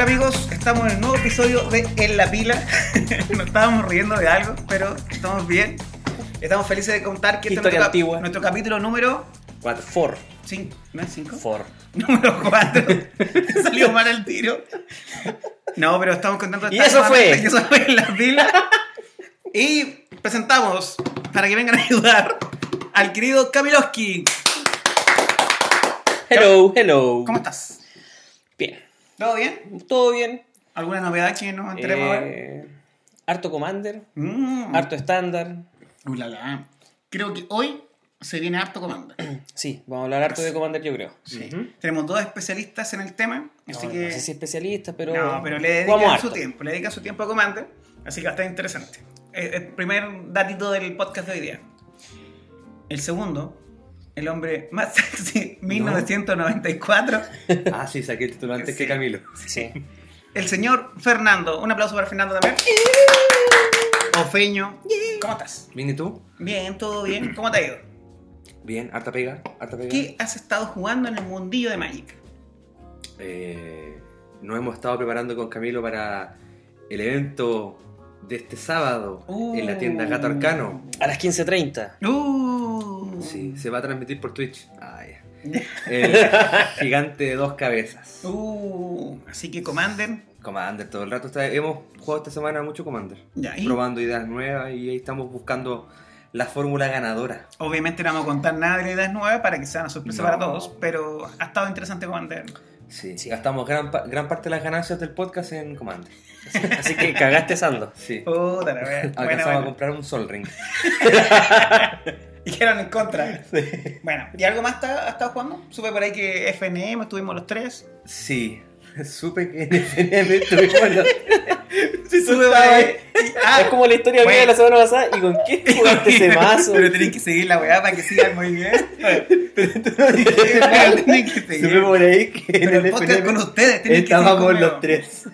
Hola amigos, estamos en el nuevo episodio de En la Pila. Nos estábamos riendo de algo, pero estamos bien. Estamos felices de contar que este es Historia nuestro, cap- antigua. nuestro capítulo número Cuatro. For. 5. ¿No es 5? For. Número 4. Salió mal el tiro. No, pero estamos contando Y eso fue. Y eso fue En la Pila. Y presentamos, para que vengan a ayudar, al querido Kamiloski. Hello, hello. ¿Cómo estás? Bien. ¿Todo bien? ¿Todo bien? ¿Alguna novedad que nos enteremos? Eh, harto Commander, Mm. harto estándar. Uh, la, la. Creo que hoy se viene harto comando. Sí, vamos a hablar harto de Commander, yo creo. Sí. Tenemos dos especialistas en el tema, así No, que... no sé si especialista, pero. no, pero le dedican su tiempo, le dedican su tiempo a Commander, así que va a estar interesante. Eh, El primer datito del podcast de hoy día. El segundo, el hombre más sexy, 1994, Ah, sí, saqué el título antes Sí. que Camilo. Sí. el señor Fernando. Un aplauso para Fernando también. Ofeño. ¿Cómo estás? ¿Bien y tú? Bien, todo bien. ¿Cómo te ha ido? Bien, harta pega, harta pega. ¿Qué has estado jugando en el mundillo de Magic? Eh, nos hemos estado preparando con Camilo para el evento de este sábado en la tienda Gato Arcano. A las 15.30. Uh. Sí, se va a transmitir por Twitch. Ah, ya. El gigante de dos cabezas. Uh, así que Commander. Commander todo el rato. Está- hemos jugado esta semana mucho Commander. Ya, y Probando ideas nuevas y ahí estamos buscando la fórmula ganadora. obviamente no vamos a contar nada de las ideas nuevas para que sea una sorpresa No. para todos, pero ha estado interesante Commander. Sí, Sí. gastamos gran, gran parte de las ganancias del podcast en Commander. Así que cagaste sando. Sí. Puta la wea. Alcanzamos a buena. comprar un Sol Ring. Dijeron en contra. Bueno, ¿y algo más ta- has estado jugando? Supe por ahí que FNM estuvimos los tres. Sí, supe que en FNM estuvimos los... Sí. Ah, es como la historia bueno. mía de la semana pasada. ¿Y con qué jugaste ese mazo? Pero tenéis que seguir la weá para que sigan muy bien. Pero tenéis que seguir. Supe por ahí que en Pero el el podcast con ustedes, estábamos los tres.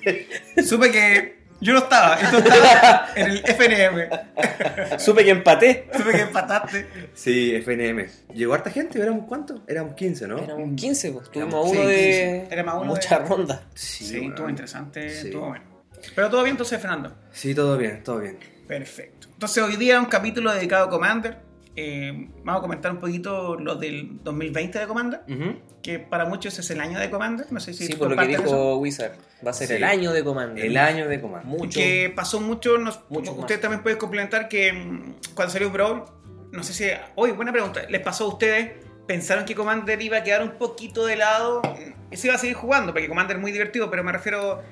Supe que yo no estaba, esto estaba en el FNM. Supe que empaté. Supe que empataste. Sí, FNM. ¿Llegó harta gente? ¿Éramos cuántos? Éramos 15, ¿no? Éramos 15, pues. Tuvimos Éramos- uno sí, de. 15. Éramos uno Muchas de- rondas. Sí, bueno. estuvo interesante, Sí. estuvo bueno. Pero todo bien entonces, Fernando. Sí, todo bien, todo bien. Perfecto. Entonces hoy día un capítulo dedicado a Commander. Eh, vamos a comentar un poquito lo del 2020 de Commander, Ujú. que para muchos es el año de Commander. No sé si Sí, por lo que comparten eso. dijo Wizard. Va a ser Sí. el año de Commander. El año de Commander. Mucho. Que pasó mucho, nos, Mucho más. ustedes también pueden complementar que mm, cuando salió Brawl, no sé si... Oye, buena pregunta, ¿les pasó a ustedes? ¿Pensaron que Commander iba a quedar un poquito de lado? Mm, Se iba a seguir jugando, porque Commander es muy divertido, pero me refiero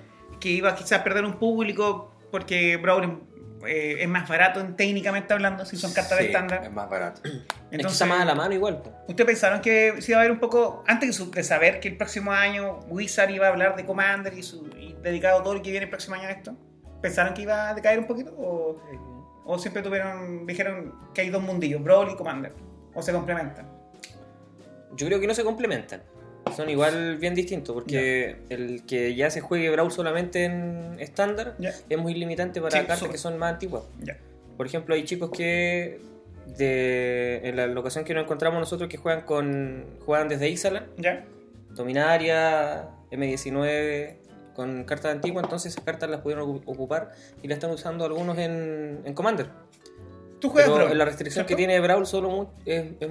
que iba quizás a perder un público porque Brawl eh, es más barato en- técnicamente hablando, si son cartas de estándar. Es más barato. es que Entonces, está más a la mano igual. pues. ¿Ustedes pensaron que se iba a ver un poco, antes de su- de saber que el próximo año Wizard iba a hablar de Commander y, su, y dedicado todo lo que viene el próximo año a esto? ¿Pensaron que iba a decaer un poquito? ¿O, o siempre tuvieron, dijeron que hay dos mundillos, Brawl y Commander? ¿O se complementan? Yo creo que no se complementan. Son igual bien distintos, porque el que ya se juegue Brawl solamente en estándar es muy limitante para Sí, cartas que son más antiguas. Por ejemplo, hay chicos que de, en la locación que nos encontramos nosotros que juegan con juegan desde Ixalan. Dominaria, M19, con cartas antiguas, entonces esas cartas las pudieron ocu- ocupar y las están usando algunos en, en Commander. ¿Tú juegas Pero Brawl? la restricción que tiene Brawl solo es, es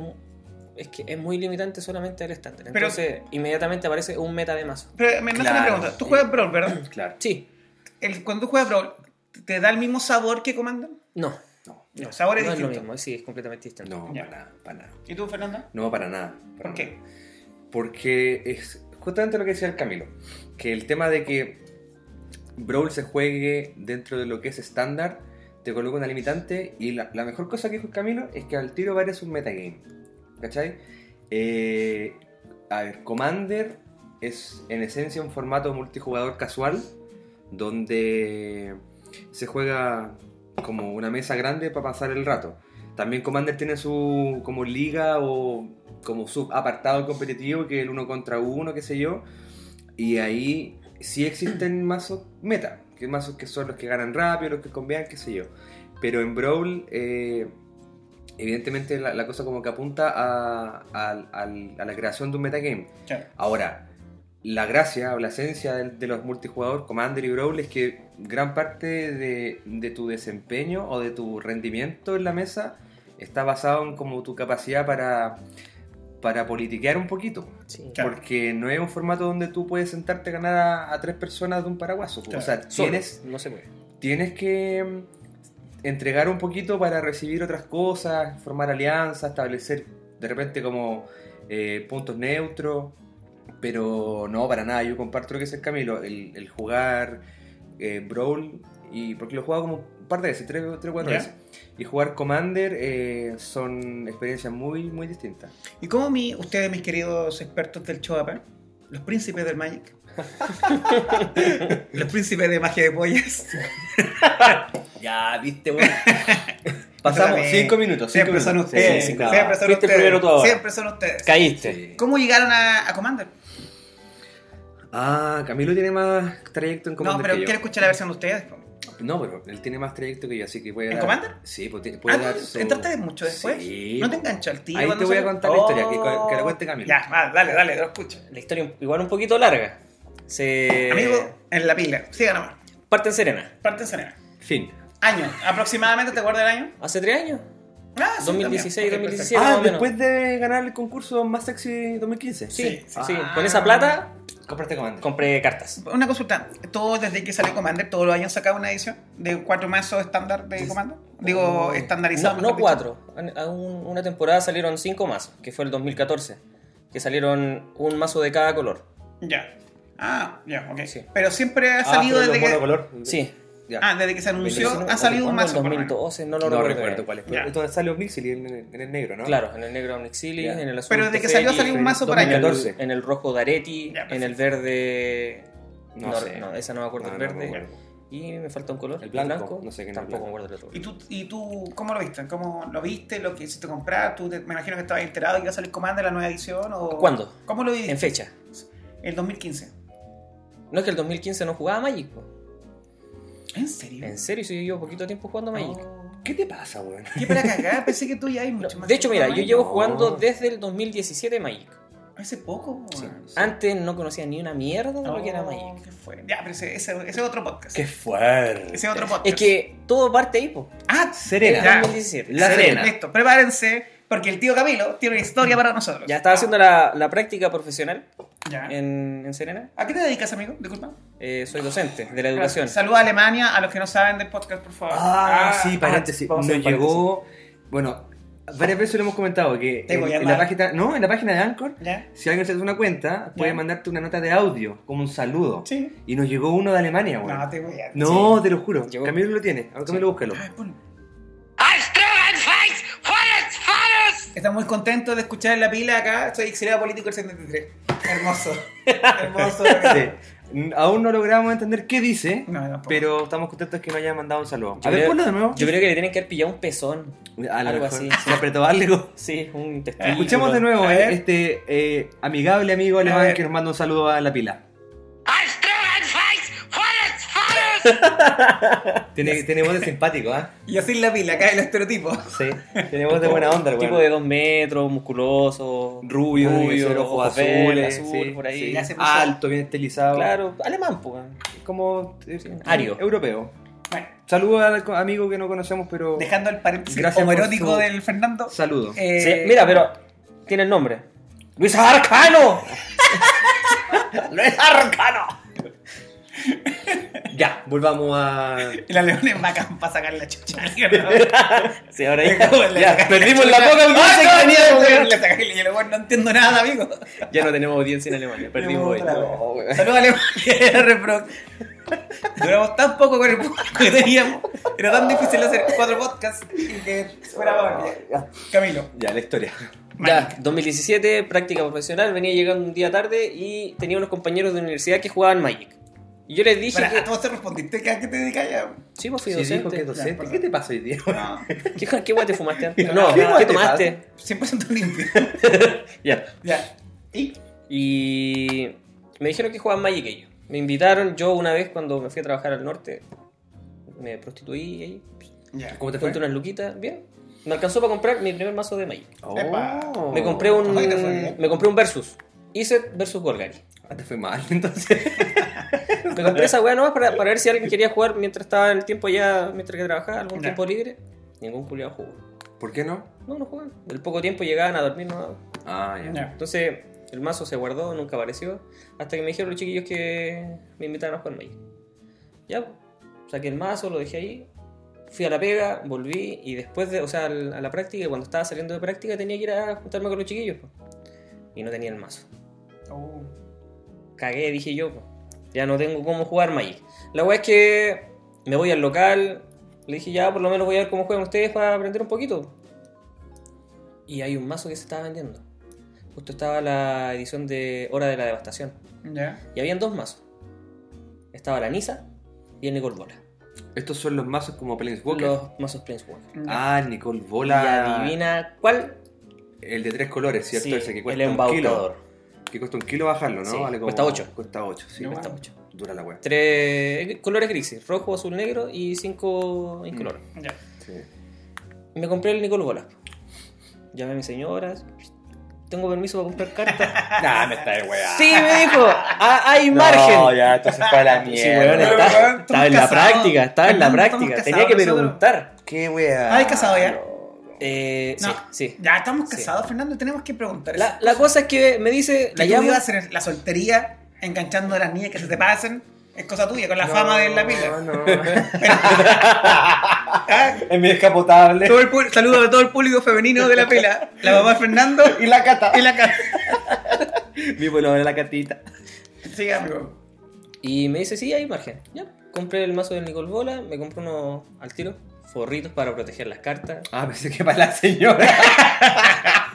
es que es muy limitante solamente al estándar. Pero- Entonces, inmediatamente aparece un meta de mazo. Pero me nace una Claro. pregunta. ¿Tú juegas Brawl, verdad? Claro. Sí, El- cuando tú juegas Brawl, ¿te da el mismo sabor que Commander? no. No, No, el sabor es no es lo distinto. mismo, sí, es completamente distinto. no, Ya. para nada, para nada. ¿Y tú, Fernanda? No, para nada. para ¿Por qué? nada. Porque es justamente lo que decía el Camilo. Que el tema de que Brawl se juegue dentro de lo que es estándar te coloca una limitante y la, la mejor cosa que dijo el Camilo es que al tiro va a ser un metagame. ¿Cachai? Eh, a ver, Commander es en esencia un formato multijugador casual donde se juega como una mesa grande para pasar el rato. También Commander tiene su como liga o como sub apartado competitivo que es el uno contra uno, qué sé yo. Y ahí sí existen mazos meta, que mazos que son los que ganan rápido, los que convean, qué sé yo. Pero en Brawl, eh, evidentemente la, la cosa como que apunta a, la creación de un metagame. Claro. Ahora, la gracia o la esencia de, de los multijugador Commander y Brawl es que gran parte de, de tu desempeño o de tu rendimiento en la mesa está basado en como tu capacidad para, para politiquear un poquito. Sí. Claro. Porque no es un formato donde tú puedes sentarte a ganar a, a tres personas de un paraguaso. Claro. O sea, Solo, tienes, no se puede. tienes que entregar un poquito para recibir otras cosas, formar alianzas, establecer de repente como eh, puntos neutros, pero no, para nada, yo comparto lo que es el Camilo, el, el jugar eh, Brawl, y porque lo he jugado como un par de veces, tres o cuatro Ya. veces, y jugar Commander eh, son experiencias muy, muy distintas. ¿Y cómo mi, ustedes, mis queridos expertos del Choapa, los príncipes del Magic? los príncipes de magia de pollas. Ya, viste, bueno. Pasamos También. cinco minutos. cinco Siempre son ustedes. Sí, sí, siempre son Fuiste ustedes. primero tú ahora. Siempre son ustedes. Caíste. ¿Cómo llegaron a, a Commander? Ah, Camilo tiene más trayecto en No, Commander pero que yo. quiero escuchar la versión de ustedes. No, pero él tiene más trayecto que yo, así que puede ¿En dar- Commander? Sí, pues tiene- puede Ah, dar ¿tú su- entraste mucho después? Sí. ¿No te enganchó el tío? Ahí te voy a contar la historia, que, Oh. que la cuente Camilo. Ya, va, dale, dale, te lo escucho. La historia igual un poquito larga. Se... Amigo, en la pila. Siga nomás. Parte en Serena. Parte en Serena. Fin. Año, aproximadamente, ¿te acuerdas del año? Hace tres años. Ah, sí, 2016, también. Ok, 2017. ah, después de ganar el concurso Más Sexy 2015. Sí, Sí, sí, sí. Ah. Con esa plata Compraste Commander. compré cartas. Una consulta. ¿Todo desde que salió Commander, todos los años sacaba una edición de cuatro mazos estándar de Commander? Digo, Oh. estandarizado. No, no cuatro. En- a un- una temporada salieron cinco mazos, que fue el 2014. Que salieron un mazo de cada color. Ya. Ah, ya, ok. Sí. Pero siempre ha Ah, salido pero desde que. monocolor. Sí. Ya. Ah, desde que se anunció, ha salido un mazo. En por lo menos. 2012, no lo no recuerdo. recuerdo cuál es. Entonces sale Omnixil en, el- en el negro, ¿no? Claro, en el negro Onyxili, Ya. en el azul. Pero desde que salió ha salido un mazo por año. 2014. En el rojo Daretti, en el verde. No No, sé. no, esa no me acuerdo, No, el no verde. me y me falta un color. El blanco, no sé qué Tampoco blanco. me acuerdo del otro. ¿Y tú, ¿Y tú cómo lo viste? ¿Cómo lo viste? ¿Lo que hiciste comprar? ¿Tú te- me imagino que estabas enterado que iba a salir Commander la nueva edición? O... ¿Cuándo? ¿Cómo lo viste? En fecha. El 2015. No es que el 2015 no jugaba Magic. po. ¿En serio? En serio, si yo llevo poquito tiempo jugando Magic. Oh. ¿Qué te pasa, weón? ¿Qué para cagar? Pensé que tú ya hay No, mucho más. de hecho, mira, yo Magic. llevo No. jugando desde el 2017 Magic. Hace poco. Sí. Antes no conocía ni una mierda de lo que era Magic. ¿qué fue? Ya, pero ese, ese, ese es otro podcast. ¡Qué fuerte! Ese es otro podcast. Es que todo parte ahí, po. Ah, Serena. En Ya. 2017. La Serena. Listo, prepárense, porque el tío Camilo tiene una historia para nosotros. Ya estaba haciendo la, la práctica profesional Ya. en, en Serena. ¿A qué te dedicas, amigo? Disculpa. Eh, soy docente de la educación. Saluda a Alemania, a los que no saben del podcast, por favor. Ah, sí, paréntesis. vamos a Nos llegó. Bueno, varias veces lo hemos comentado que en, en la página. No, en la página de Anchor, ¿Ya? si alguien se hace una cuenta, puede Ya. mandarte una nota de audio, como un saludo. Sí. Y nos llegó uno de Alemania, weón. No, te voy a... No, te lo juro. Llegó. Camilo lo tiene. Ahora Camilo, búscalo. Ay, ponlo. Estamos muy contentos de escuchar en la pila acá. Soy exiliado político del 73. Hermoso. Hermoso. Sí. Aún no logramos entender qué dice, No, pero estamos contentos que nos haya mandado un saludo. Yo a ver, creo- ponlo de nuevo. Yo creo que le tienen que haber pillado un pezón. A lo algo mejor así, Se apretó algo. Sí, un testículo. Escuchemos de nuevo A eh, ver. este eh, amigable amigo alemán que nos manda un saludo a la pila. Tiene, tiene voz de simpático, ¿ah? Y así en la pila, acá el estereotipo. Sí. Tiene voz de buena onda, el tipo de dos metros, musculoso, Rubio, rubio ojos azules, azul, sí, por ahí. sí. Alto, bien estilizado. Claro, alemán, pues. Como eh, ario. europeo. Bueno, Saludos al amigo que no conocemos, pero dejando el paréntesis homoerótico del Fernando. saludos. eh, Sí, mira, pero tiene el nombre. Luis Arcano. Luis Arcano. Ya, volvamos a. El alemán es bacán para sacar la chucha. Sí, ahora ya, perdimos chucha. la poca audiencia que Ah, no, teníamos, no, le y weón no entiendo nada, amigo. Ya no tenemos audiencia en Alemania, perdimos hoy. No. Saludos Alemania. Duramos tan poco con el poco que teníamos. Era tan difícil hacer cuatro podcasts y que fuera para Camilo. Ya, la historia. Ya, 2017, práctica profesional, venía llegando un día tarde y tenía unos compañeros de universidad que jugaban Magic. Y yo les dije Para, que... ¿A todos te respondiste? ¿A qué te dedicas ya? Sí, pues fui Sí, dijo docente. que. ¿Qué te pasa hoy día? No, ¿Qué, qué guay te fumaste antes? No, ¿Qué ¿qué, guay te tomaste? 100% limpio. Ya. ya. ¿Y? Y me dijeron que jugaban Magic ellos. Me invitaron, yo una vez cuando me fui a trabajar al norte, me prostituí ahí, Ya. ¿Cómo te fue? unas luquitas, bien. Me alcanzó para comprar mi primer mazo de Magic. Oh. Me compré un me compré un Versus. Iset versus Golgari. Ah, te fue mal, entonces. Me compré esa weá nomás para, para ver si alguien quería jugar mientras estaba el tiempo ya, mientras que trabajaba, algún Ya. tiempo libre. Ningún culiado jugó. ¿Por qué no? No, no jugaban. Del poco tiempo llegaban a dormir, no. Ah, ya. Ya. Entonces, el mazo se guardó, nunca apareció. Hasta que me dijeron los chiquillos que me invitaron a jugar Magic. Ya, saqué el mazo, lo dejé ahí. Fui a la pega, volví y después de, o sea, al- a la práctica, cuando estaba saliendo de práctica, tenía que ir a juntarme con los chiquillos. Y no tenía el mazo. Oh. Cagué, dije yo. Ya no tengo cómo jugar Magic. La weá es que me voy al local. Le dije, ya, por lo menos voy a ver cómo juegan ustedes para aprender un poquito. Y hay un mazo que se estaba vendiendo. Justo estaba la edición de Hora de la Devastación. Ya. Y habían dos mazos. Estaba la Nisa y el Nicole Bola. Estos son los mazos como Planeswalker. Los mazos Planeswalker. Ah, Nicole Y Bola. adivina cuál. El de tres colores, ¿cierto? Sí, Ese que el cuesta un embaucador. kilo. Que cuesta un kilo bajarlo, ¿no? Sí, Vale como- cuesta ocho. Cuesta 8, sí. No, Cuesta bueno. mucho. Dura la wea. Tres colores grises: rojo, azul, negro y cinco incolores. Ya. Sí. Me compré el Nicole Bola. Llamé a mi señora. Tengo permiso para comprar cartas. Nah, me está de wea. sí, me dijo. "Ah, hay margen. No, ya, entonces fue a la Sí, mierda. está- weón, estaba en la práctica, estaba en la práctica. Tenía que preguntar. Qué wea. ¿Ay, casado ya? Eh, No. Sí, sí. Ya estamos Sí. casados, Fernando, y tenemos que preguntar. La, la cosa es que me dice, la llamo. en la soltería, enganchando a las niñas que se te pasen, es cosa tuya, con la fama de la pila. No, no. Ah, es mi descapotable. todo el Saludos a todo el público femenino de la pila. La mamá de Fernando Y la cata. y la cara. Mi vuelo de la catita. Sí, amigo. Y me dice, sí, hay margen. Ya, compré el mazo del Nicole Bola, me compré uno al tiro, forritos para proteger las cartas. Ah, pensé que para la señora.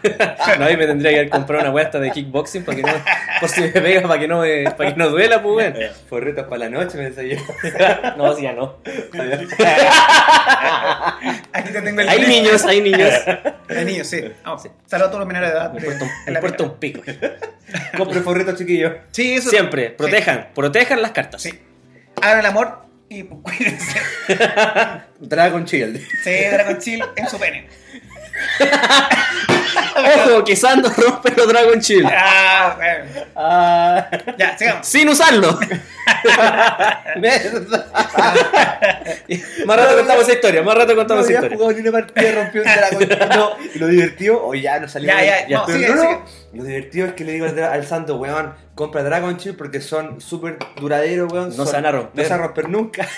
no, y me tendría que haber comprado una huesta de kickboxing para que no, por si me pega, para que no, me, para que no duela, pues, weón. Forritos para la noche, pensé yo. No, sí, ya no. Aquí te tengo el Hay niños, hay niños. Hay niños, sí. Vamos. Saludos a todos los menores de edad. Me de- importa me un pico. Compre forritos, chiquillos. Sí, eso. Siempre, protejan, protejan las cartas. Sí. Hagan el amor y pues, cuídense. Dragon Shield. Sí, Dragon Chill en su pene. Ojo, que Sando rompe los Dragon Shield. Ah, bueno. Ah. Ya, sigamos. Sin usarlo. Más rato contamos esa historia, más rato No contamos esa había historia. jugado ni una partida, rompió un Dragon no, Y lo divertido, o ya no salió Ya, bien. ya, no, pero sigue, no, no, sigue. Lo divertido es que le digo al, al santo, weón, compra Dragon Shield porque son súper duraderos, weón. No son- se van a romper. No se van a romper nunca.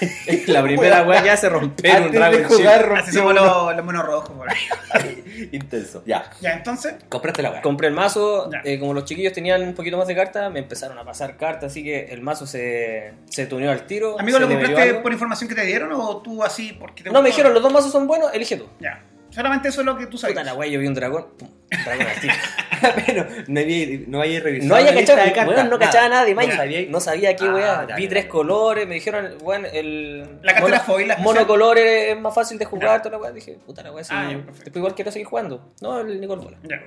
La primera weá ya se romper un Dragon rompió Así somos los, los monos rojos. por ahí. Intenso. Ya. Ya, entonces. Compraste la weá. Compré el mazo, eh, como los chiquillos tenían un poquito más de cartas, me empezaron a pasar cartas, así que el mazo se, se tuneó al tiro. Amigo, ¿lo compraste por información que te dieron o tú así porque te No, me dijeron, los dos mazos son buenos, elige tú. Ya. Solamente eso es lo que tú sabes. Puta la weá, yo vi un dragón. Pum, dragón tiro. Pero no había, no había revisado. No había cachado, de cartas, weón, no cachaba nada de No sabía- No sabía qué Ah, Vi tres colores, me dijeron, weón, el. La cartera mono- foil, la. Monocolor es más fácil de jugar, toda la weá. Dije, puta la weá, sí. Ah. Después igual quiero seguir jugando. No, el Nicole Bola. Ya.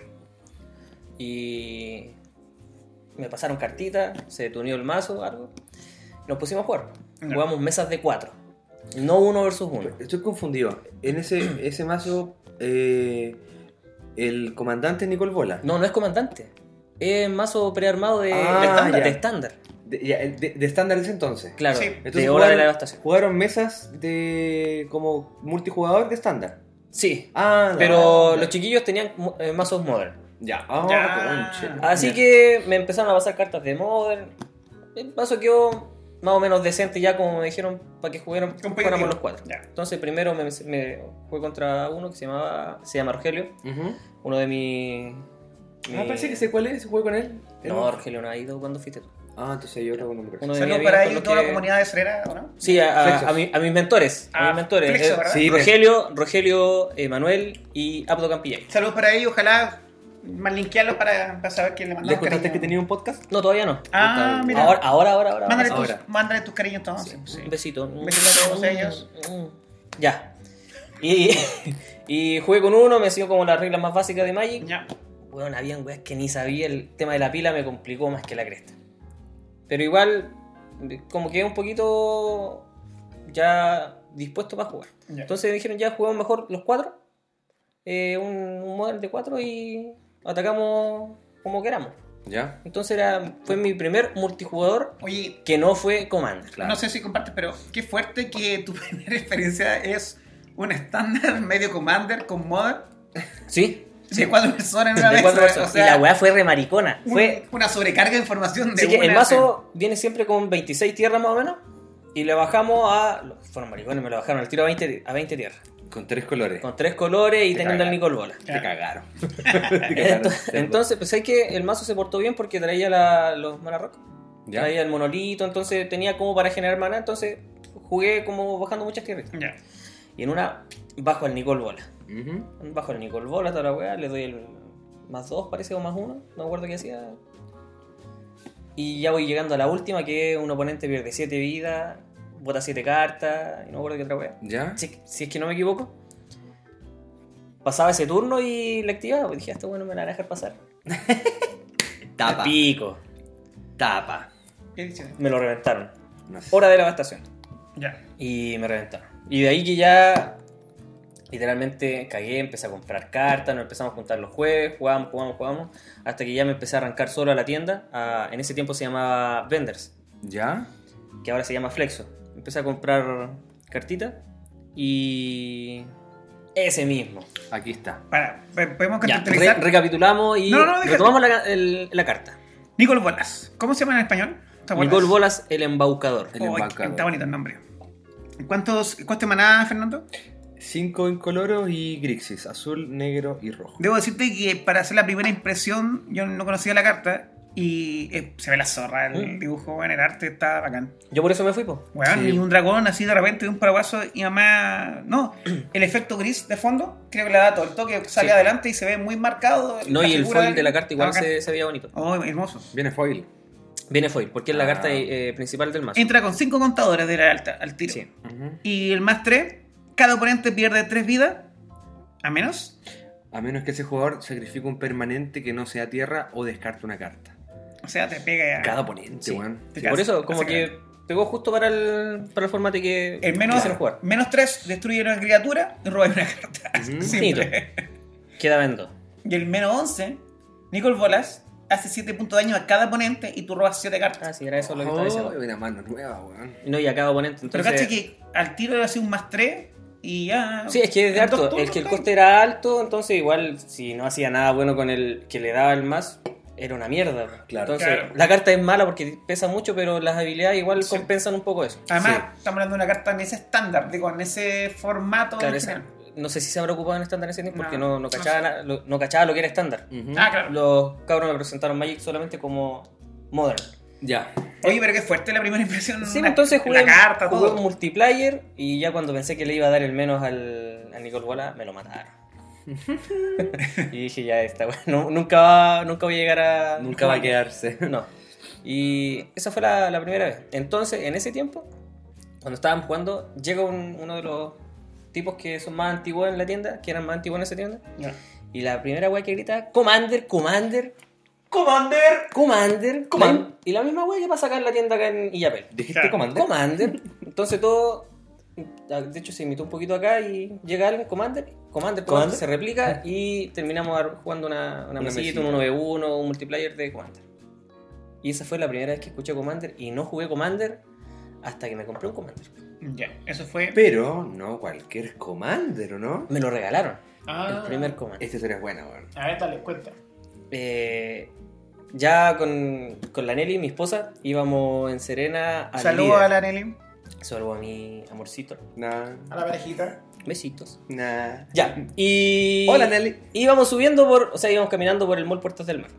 Y. Me pasaron cartitas, se tuneó el mazo, algo. Nos pusimos a jugar. Ya. Jugamos mesas de cuatro. No uno versus uno. Estoy confundido. En ese, ese mazo, eh, el comandante es Nicole Bola. No, no es comandante. Es mazo prearmado de, Ah, de estándar. De estándar. De, el de, de estándar ese entonces. Claro, Sí. de hora de la devastación. Jugaron mesas de como multijugador de estándar. Sí, Ah, pero ya. los chiquillos tenían eh, mazos modern. Ya, ah, Ya. Así Ya. que me empezaron a pasar cartas de modern. El mazo quedó más o menos decente ya como me dijeron para que jugaran, jugáramos los cuatro. Entonces primero me, me jugué contra uno que se llamaba se llama Rogelio, Ujú. uno de mis... Ah, mi- parece que sé cuál es, se juega con él. No, Rogelio no ha ido cuando fuiste tú. Ah, entonces yo otro nombre. Uno de Saludos para amigos ahí con los toda la comunidad de Cerera, ¿o no? Sí, a, a- mi- a mis mentores. a Ah, mis mentores. Flexo, Eh, ¿verdad? Sí, Rogelio, Rogelio, Emanuel y Abdo Campillay. Saludos para ellos, ojalá más para, para saber quién le mandó ¿Les contaste que tenía un podcast? No, todavía no. Ah, mira. Ahora, ahora, ahora, ahora. Mándale, tus, ahora. mándale tus cariños entonces. sí. Un besito. Un besito a todos ellos. Mm. Ya. Y, y jugué con uno, me enseñó como las reglas más básicas de Magic. Ya. Bueno, habían weas que ni sabía, el tema de la pila me complicó más que la cresta. Pero igual, como que un poquito ya dispuesto para jugar. Ya. Entonces dijeron ya jugamos mejor los cuatro. eh, un, un model de cuatro y atacamos como queramos. ¿Ya? Entonces era, fue mi primer multijugador Oye, que no fue Commander. Claro. no sé si compartes, pero qué fuerte que tu primera experiencia es un estándar medio commander con modern Sí. de cuatro personas en una De mesa. cuatro personas. O sea, y la weá fue remaricona. un- Fue, una sobrecarga de información de que el mazo viene siempre con 26 tierras más o menos. Y le bajamos a. Fueron maricones, me lo bajaron al tiro a 20, a 20 tierras. Con tres colores. Con tres colores y Te teniendo el cagaron. Nicol Bola. Te cagaron. Te cagaron, Entonces, entonces, pues hay que el mazo se portó bien porque traía la- los mana rock. ¿Ya? Traía el monolito, entonces tenía como para generar mana, entonces jugué como bajando muchas tierras. Ya. Y en una bajo el Nicol Bola. Bajo el Nicol Bola, toda la weá, le doy el más dos, parece, o más uno, no me acuerdo qué hacía. Y ya voy llegando a la última, que un oponente pierde 7 vidas, bota 7 cartas, y no me acuerdo qué otra weá. ¿Ya? Si, si es que no me equivoco. Pasaba ese turno y la activaba, pues dije, esto bueno me la van a dejar pasar. Tapa. Pico. Tapa. Me lo reventaron. No sé. Hora de devastación. Ya. Y me reventaron. Y de ahí que ya literalmente cagué, empecé a comprar cartas, nos empezamos a juntar los jueves, jugamos, jugamos, jugamos, hasta que ya me empecé a arrancar solo a la tienda. a- en ese tiempo se llamaba Vendors, ¿Ya? que ahora se llama Flexo. Empecé a comprar cartitas y ese mismo. Aquí está. Para, podemos Ya, contextualizar. re- recapitulamos y No, no, retomamos la, el- la carta. Nicol Bolas. ¿Cómo se llama en español? Nicole Bolas, el embaucador. El Oh, embaucador. está bonito el nombre. ¿Cuántos coste maná, Fernando? Cinco incoloros y Grixis. Azul, negro y rojo. Debo decirte que para hacer la primera impresión yo no conocía la carta y eh, se ve la zorra, el Mm. dibujo, bueno, el arte está bacán. Yo por eso me fui, po. Weón, Sí. y un dragón así de repente de un paraguaso y además, no, el efecto gris de fondo, creo que le da todo el toque, sale Sí. adelante y se ve muy marcado. No, y el foil de la carta igual se, se veía bonito. Oh, hermoso. Viene foil. Viene foil, porque es la Ah. carta eh, principal del mazo. Entra con cinco contadores de la alta al tiro. Sí. Y el más 3, cada oponente pierde 3 vidas, a menos. A menos que ese jugador sacrifique un permanente que no sea tierra o descarte una carta. O sea, te pega Cada oponente, Sí. weón. Sí, por eso, como que pegó justo para el, para el formato que El menos, quisieron jugar. menos 3 destruye una criatura y roba una carta. Ujú. Simple. Queda en dos. Y el menos 11, Nicol Bolas, hace 7 puntos de daño a cada oponente y tú robas 7 cartas. Ah, sí, era eso lo que estaba diciendo. Oh, una mano nueva, weón. No, y a cada oponente. Pero Entonces, caché que al tiro le hace un más 3 y ya. Sí, es que es de harto. turnos El que el coste era alto, entonces igual si no hacía nada bueno con el que le daba el más, era una mierda. Claro. Entonces, Claro. la carta es mala porque pesa mucho, pero las habilidades igual Sí. compensan un poco eso. Además, Sí. estamos hablando de una carta en ese estándar, digo, en ese formato. Claro, en esa- no sé si se habrá ocupado en estándar ese tiempo porque No, no, no, no cachaba, sé. lo, no cachaba lo que era estándar. Ah, claro. Los cabros me presentaron Magic solamente como Modern. Ya. Oye, pero qué fuerte la primera impresión. Sí, una- entonces jugué, La carta, jugué todo. un multiplayer y ya cuando pensé que le iba a dar el menos al, al Nicole Bola, me lo mataron. y dije, ya está, bueno, nunca, va- nunca voy a llegar a... Nunca va a quedarse. No. Y esa fue la, la primera vez. Entonces, en ese tiempo, cuando estaban jugando, llega un- uno de los tipos que son más antiguos en la tienda, que eran más antiguos en esa tienda, Ya. y la primera weá que grita, Commander, Commander, Commander. Commander. Command. Y la misma weá que pasa acá en la tienda acá en Illapel. ¿Dijiste Claro. comandante? Commander. Entonces todo. De hecho, se imitó un poquito acá y llega alguien, Commander, Commander, Commander, Commander. se replica y terminamos jugando una, una, Una mesita, un mesita. 1v1, un multiplayer de Commander. Y esa fue la primera vez que escuché Commander y no jugué Commander hasta que me compré un Commander. Ya, eso fue. Pero no cualquier commander, ¿o no? Me lo regalaron, Ah. el primer Commander. Esta historia es buena, weón. A ver, dale, cuenta. Eh, ya con, con la Nelly, mi esposa, íbamos en Serena al Saludos a la Nelly, Saludos a mi amorcito. Nah, a la parejita. Besitos. nah. Ya, y. Hola, Nelly. Íbamos subiendo por. O sea, íbamos caminando por el mall Puertos del Mar.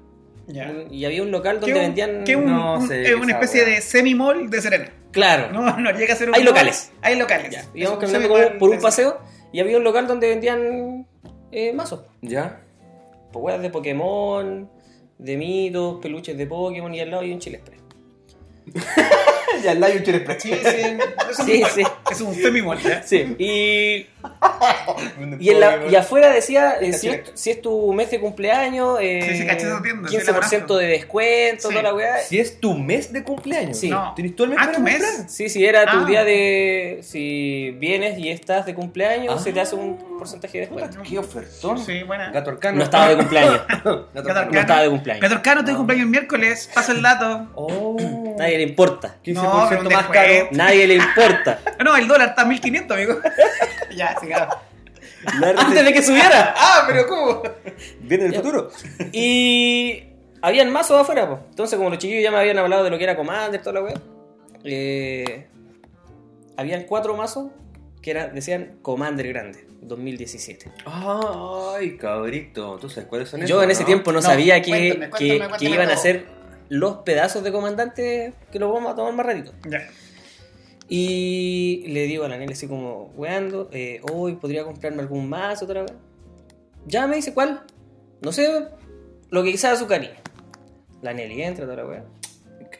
Ya. Y había un local donde un- vendían. que un- No un- sé es una especie de semi-mall de Serena. Claro. No, no llega a ser un Hay mall. locales. Hay locales. Ya, Íbamos caminando por un paseo y había un local donde vendían eh, mazos. ¿Ya? Pues weas de Pokémon, de mitos, peluches de Pokémon y al lado hay un chile spray. ya el Lion Cher Express. Sí, sí. Es un, Sí, sí. Es un femimol, ¿ya? Sí, y, y, en la- y afuera decía, eh, si, es, si es tu mes de cumpleaños, eh, Sí, sí, caché esa tienda, sí, la 15% conozco. de descuento, Sí. toda la weá. Si es tu mes de cumpleaños. Sí. No. ¿Tienes todo el mes Ah, para tu mes. comprar? Sí, si era tu Ah. día de... Si vienes y estás de cumpleaños, Ah. se te hace un porcentaje de Puta, descuento. qué ofertón. Sí, buena. Gato Arcano. No estaba de cumpleaños. Gato Gato Arcano. No estaba de cumpleaños. Petorcano, Ah. te cumpleaños el miércoles. Pasa el dato. Oh. Nadie le importa. 15% No, más caro. Nadie le importa. No, el dólar está a 1500, amigo. ya. Antes de que subiera. Ah, pero ¿cómo? Viene del Ya. futuro. Y habían mazos afuera, pues. Entonces, como los chiquillos ya me habían hablado de lo que era Commander, toda la weá, eh, habían cuatro mazos que era, decían Commander Grande, 2017. Ay, cabrito. ¿Tú sabes cuáles son esos? Yo en ese no? tiempo no, No, sabía que, cuéntame, que- cuéntame, que iban a ser los pedazos de comandante que los vamos a tomar más ratito. Ya. Y le digo a la nena así como, weando, eh, hoy podría comprarme algún mazo otra vez. Ya me dice, ¿cuál? No sé, lo que quizás su cariño. La Nelly entra, toda la weá.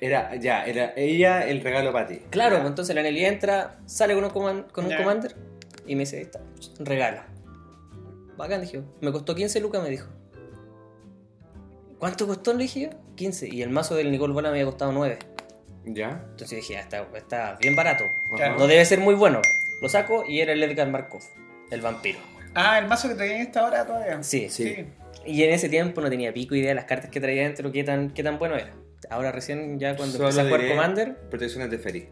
Era, ya, era ella el regalo para ti. Claro, Ya. pues entonces la Nelly entra, sale con un, coman- con un Ya. commander y me dice, ahí está, regalo. Bacán, dije, yo. me costó 15 lucas, me dijo. ¿Cuánto costó? Le dije yo, 15. Y el mazo del Nicole Bola me había costado 9. Ya. Entonces dije, ya, está, está bien barato. Claro. No debe ser muy bueno. Lo saco y era el Edgar Markov, el vampiro. Ah, el mazo que traía en esta hora todavía. Sí. Sí. Y en ese tiempo no tenía pico idea de las cartas que traía dentro, qué tan, qué tan bueno era. Ahora recién ya cuando Solo empecé a jugar Commander Protecciones de Ferry.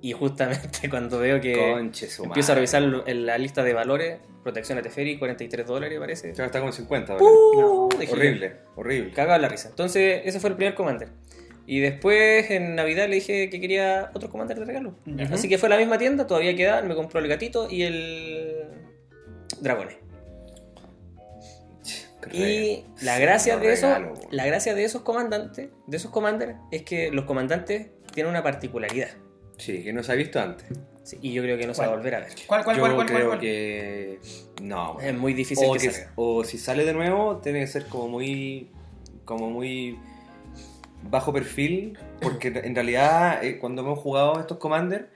y justamente cuando veo que empiezo a revisar la lista de valores, protección de Teferi, 43 dólares parece. Ya está con 50 ahora. ¡Uh! Dije, horrible, horrible. Cagaba la risa. Entonces ese fue el primer Commander. Y después en Navidad le dije que quería otro Commander de regalo. Así que fue a la misma tienda, todavía quedaban, me compró el gatito y el Dragones. Y la gracia de eso, regalo, la gracia de esos comandantes, de esos commanders, es que los comandantes tienen una particularidad. Sí, que no se ha visto antes. Sí, y yo creo que no se va a volver a ver. ¿Cuál, cuál, Yo cuál, cuál, creo cuál? que. No, Es muy difícil o, que, que- salga. o si sale de nuevo, tiene que ser como muy. como muy. Bajo perfil. Porque en realidad, eh, cuando hemos jugado estos commanders,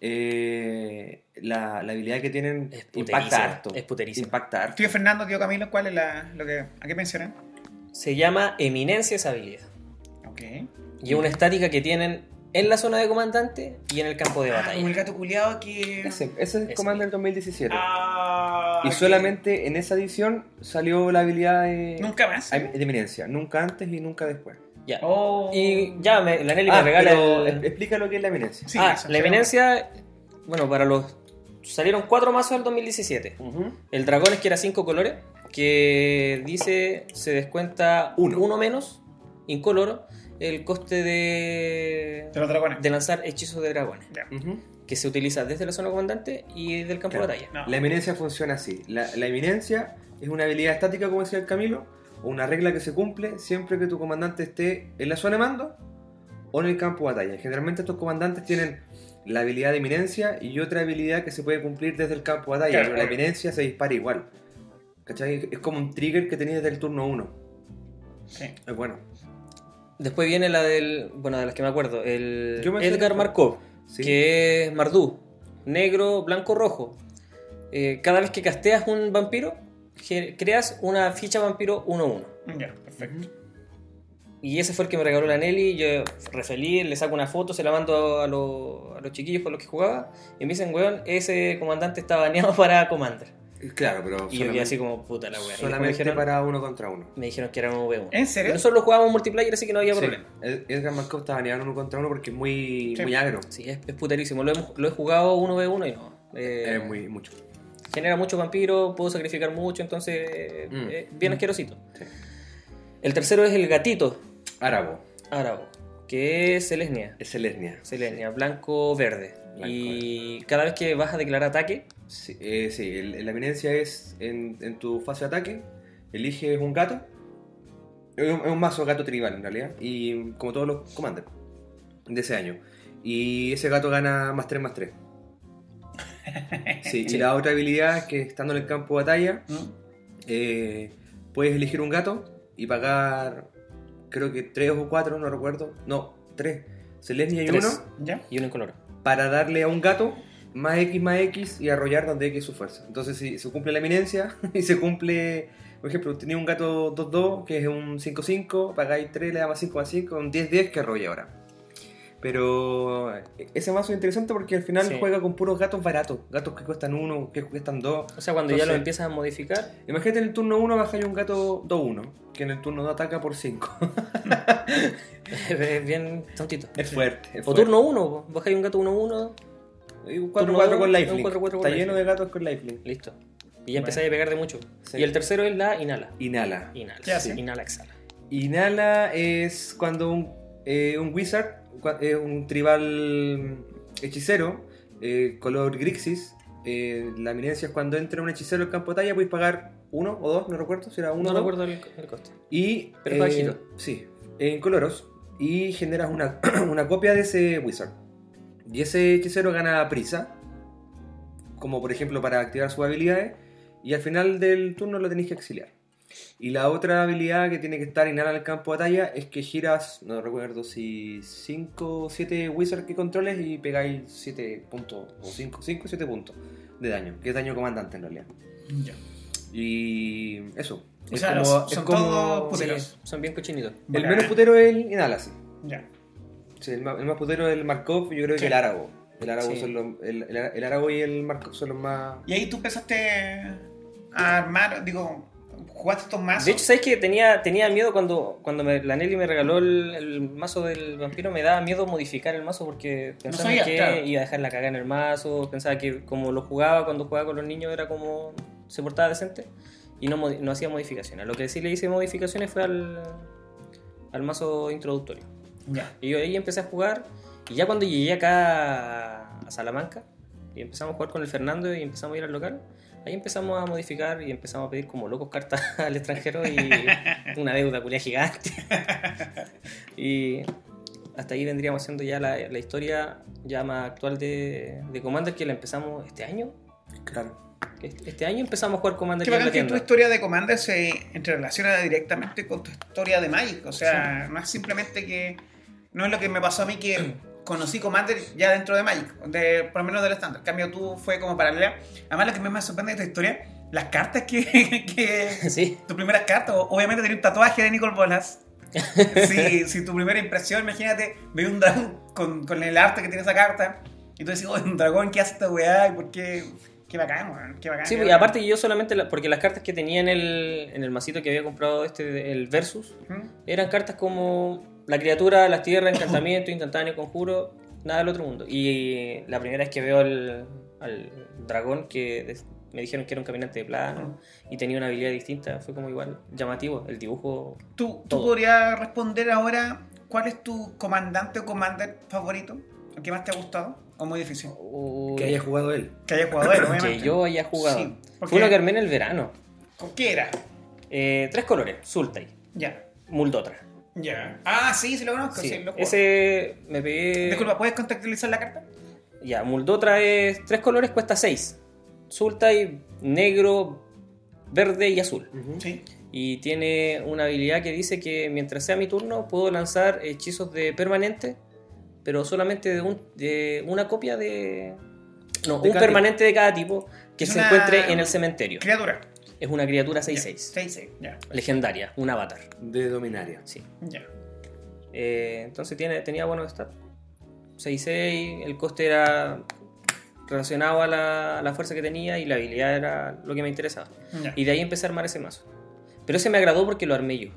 eh, la, la habilidad que tienen Es impacta puterísima, harto. es puterísima. Impacta harto. Tío Fernando, tío Camilo, ¿cuál es la, lo que, a qué mencionan? Se llama eminencia esa habilidad. Ok. Y es una estática que tienen en la zona de comandante y en el campo de Ah, como el batalla. gato culiado que... Ese, ese es el Ese Commander 2017. Ah, y solamente en esa edición salió la habilidad de, Nunca más. de eminencia. Nunca antes y nunca después. Ya. Oh. Y ya, me, la Nelly Ah, me regala pero el- es- explica lo que es la eminencia. Sí, ah, la eminencia, bueno, para los... Salieron cuatro mazos del 2017. Ujú. El dragón es que era cinco colores, que dice se descuenta Uno. uno, menos, incoloro, el coste de, De los dragones. de lanzar hechizos de dragones, que se utiliza desde la zona comandante y del campo Claro. de batalla. No. La eminencia funciona así. La, la eminencia es una habilidad estática, como decía el Camilo, o una regla que se cumple siempre que tu comandante esté en la zona de mando o en el campo de batalla. Generalmente estos comandantes tienen la habilidad de eminencia y otra habilidad que se puede cumplir desde el campo de batalla, Claro, pero la eminencia se dispara igual. ¿Cachai? Es como un trigger que tenéis desde el turno 1. Sí. Es bueno. Después viene la del, bueno, de las que me acuerdo, el Yo me Edgar Markov, Sí. que es Mardú, negro, blanco, rojo. Eh, cada vez que casteas un vampiro, creas una ficha vampiro 1-1. Ya, perfecto. Y ese fue el que me regaló la Nelly. Yo, re feliz, le saco una foto, se la mando a, los- a los chiquillos con los que jugaba. Y me dicen, weón, ese comandante está baneado para Commander. Claro, pero Y yo quedé así como puta la weá. Solamente dijeron, para uno contra uno. me dijeron que era un V1. ¿En serio? Pero nosotros lo jugábamos multiplayer, así que no había Sí, problema. Ed- Edgar Markov está baneado uno contra uno porque es muy, Sí. muy agro. Sí, es, es puterísimo. Lo, hemos- lo he jugado 1v1 y no. Eh, Es muy mucho. Genera mucho vampiro, puedo sacrificar mucho, entonces Mm. eh, bien asquerosito. Sí. El tercero es el gatito Árabo. árabe, que es Selesnia. Es Selesnia. Selesnia, blanco-verde. Blanco, Y cada vez que vas a declarar ataque, Sí, eh, sí, el- la eminencia es en, en tu fase de ataque, eliges un gato. Es un, es un mazo gato tribal en realidad. Y como todos los commanders de ese año. Y ese gato gana más 3 más 3. Sí, y la otra habilidad es que estando en el campo de batalla, ¿Mm? eh, puedes elegir un gato y pagar, creo que 3 o 4, no recuerdo. No, 3. Selesnya y Tres. uno ¿Ya? Y uno en color. para darle a un gato más X más X y arrollar donde X es su fuerza. Entonces, si se cumple la eminencia y se cumple, por ejemplo, tenía un gato 2-2 que es un 5-5, pagáis 3, le da más 5 más 5, un 10-10 que arrolla ahora. Pero eh, ese mazo es interesante porque al final Sí. juega con puros gatos baratos, gatos que cuestan 1, que cuestan 2. O sea, cuando ya lo Entonces- empiezas a modificar, Imagínate en el turno 1 bajáis un gato 2-1, que en el turno 2 ataca por 5. es bien tontito. es fuerte. Es O fuerte. turno 1, bajáis un gato 1-1, Y un turno 4-4 dos, con lifelink. 4-4 con Está lleno de gatos con lifelink. listo. Y ya empezáis a pegar de mucho. Sí. Y el tercero es la inhala. Inhala. Inhala. ¿Qué hace? Inhala, exhala. Inhala es cuando un, eh, un wizard, eh, un tribal hechicero, eh, color Grixis, eh, la eminencia es cuando entra un hechicero al campo de batalla, puedes pagar uno o dos, no recuerdo si era uno No o recuerdo el, el coste. Y, Pero es bajito. Sí, en coloros. Y generas una, una copia de ese wizard. Y ese hechicero gana prisa, como por ejemplo para activar sus habilidades. Y al final del turno lo tenéis que exiliar. Y la otra habilidad que tiene que estar inhala el campo de batalla es que giras, no recuerdo si 5 o 7 wizards que controles y pegáis 7 puntos, o 5 o 7 puntos de daño, que es daño comandante en realidad. Ya. Y eso. O es sea, como, son es todos como puteros. Sí, son bien cochinitos. el Bacán. menos putero es el Inhala, sí. Ya. Sí, el, más, el más putero es el Markov, yo creo Sí. que el Árago. El Árago, son los, el, el, el Árago y el Markov son los más. Y ahí tú empezaste a armar, digo, jugaste estos mazos. De hecho, ¿sabes que tenía, tenía miedo cuando, cuando me- la Nelly me regaló el, el mazo del vampiro? Me daba miedo modificar el mazo porque pensaba que claro. iba a dejar la cagada en el mazo. Pensaba que como lo jugaba cuando jugaba con los niños era como se portaba decente y no, hacía modificaciones. Lo que sí le hice modificaciones fue al, al mazo introductorio. Ya. Y yo ahí empecé a jugar. Y ya cuando llegué acá a Salamanca y empezamos a jugar con el Fernando y empezamos a ir al local, ahí empezamos a modificar y empezamos a pedir como locos cartas al extranjero y una deuda culia gigante. y hasta ahí vendríamos haciendo ya la, la historia ya más actual de, de Commander que la empezamos este año. Claro. Este este año empezamos a jugar Commander Qué bacán que tu historia de Commander se entrerelaciona directamente con tu historia de Magic. O sea, no es simplemente que. No es lo que me pasó a mí que conocí Commander ya dentro de Magic, de, por lo menos del estándar. En cambio, tú fue como paralela. Además, lo que más me sorprende de esta historia, las cartas que. que Sí, tus primeras cartas, o- obviamente tenía un tatuaje de Nicole Bolas. si, si tu primera impresión, imagínate, veo un dragón con, con el arte que tiene esa carta, y tú decís, oh, un dragón, ¿qué hace esta weá? ¿Y por qué? Qué bacán, weón, qué bacán. Sí, qué y bacán. aparte yo solamente, la- porque las cartas que tenía en el, en el masito que había comprado este, el Versus, eran cartas como la criatura, las tierras, encantamiento, instantáneo, conjuro, nada del otro mundo. Y la primera vez que veo al, al dragón, que me dijeron que era un caminante de plano y tenía una habilidad distinta, fue como igual llamativo, el dibujo. ¿Tú, tú podrías responder ahora cuál es tu comandante o commander favorito? ¿El que más te ha gustado? ¿O muy difícil? Uy, Que haya jugado él. Que haya jugado él, obviamente. que yo haya jugado. Sí, porque- Fue uno que armé en el verano. ¿Con qué era? Eh, tres colores, Sultai, Ya. Muldotra. Ya. Ah, sí, sí lo conozco. Sí, Sí, lo ese me pegué... Disculpa, ¿puedes contextualizar la carta? Ya, Muldotra es tres colores, cuesta 6. Sultai, negro, verde y azul. Sí. Y tiene una habilidad que dice que mientras sea mi turno puedo lanzar hechizos de permanente, pero solamente de, un- de una copia de... No, De un permanente de cada tipo que Es se encuentre en el cementerio. Criatura. Es una criatura 6-6. 6-6. Ya. Legendaria, un avatar. De Dominaria. Sí. Ya. Eh, entonces tiene, tenía buenos stats. 6-6, el coste era relacionado a la, a la fuerza que tenía y la habilidad era lo que me interesaba. Ya. Y de ahí empecé a armar ese mazo. Pero ese me agradó porque lo armé yo.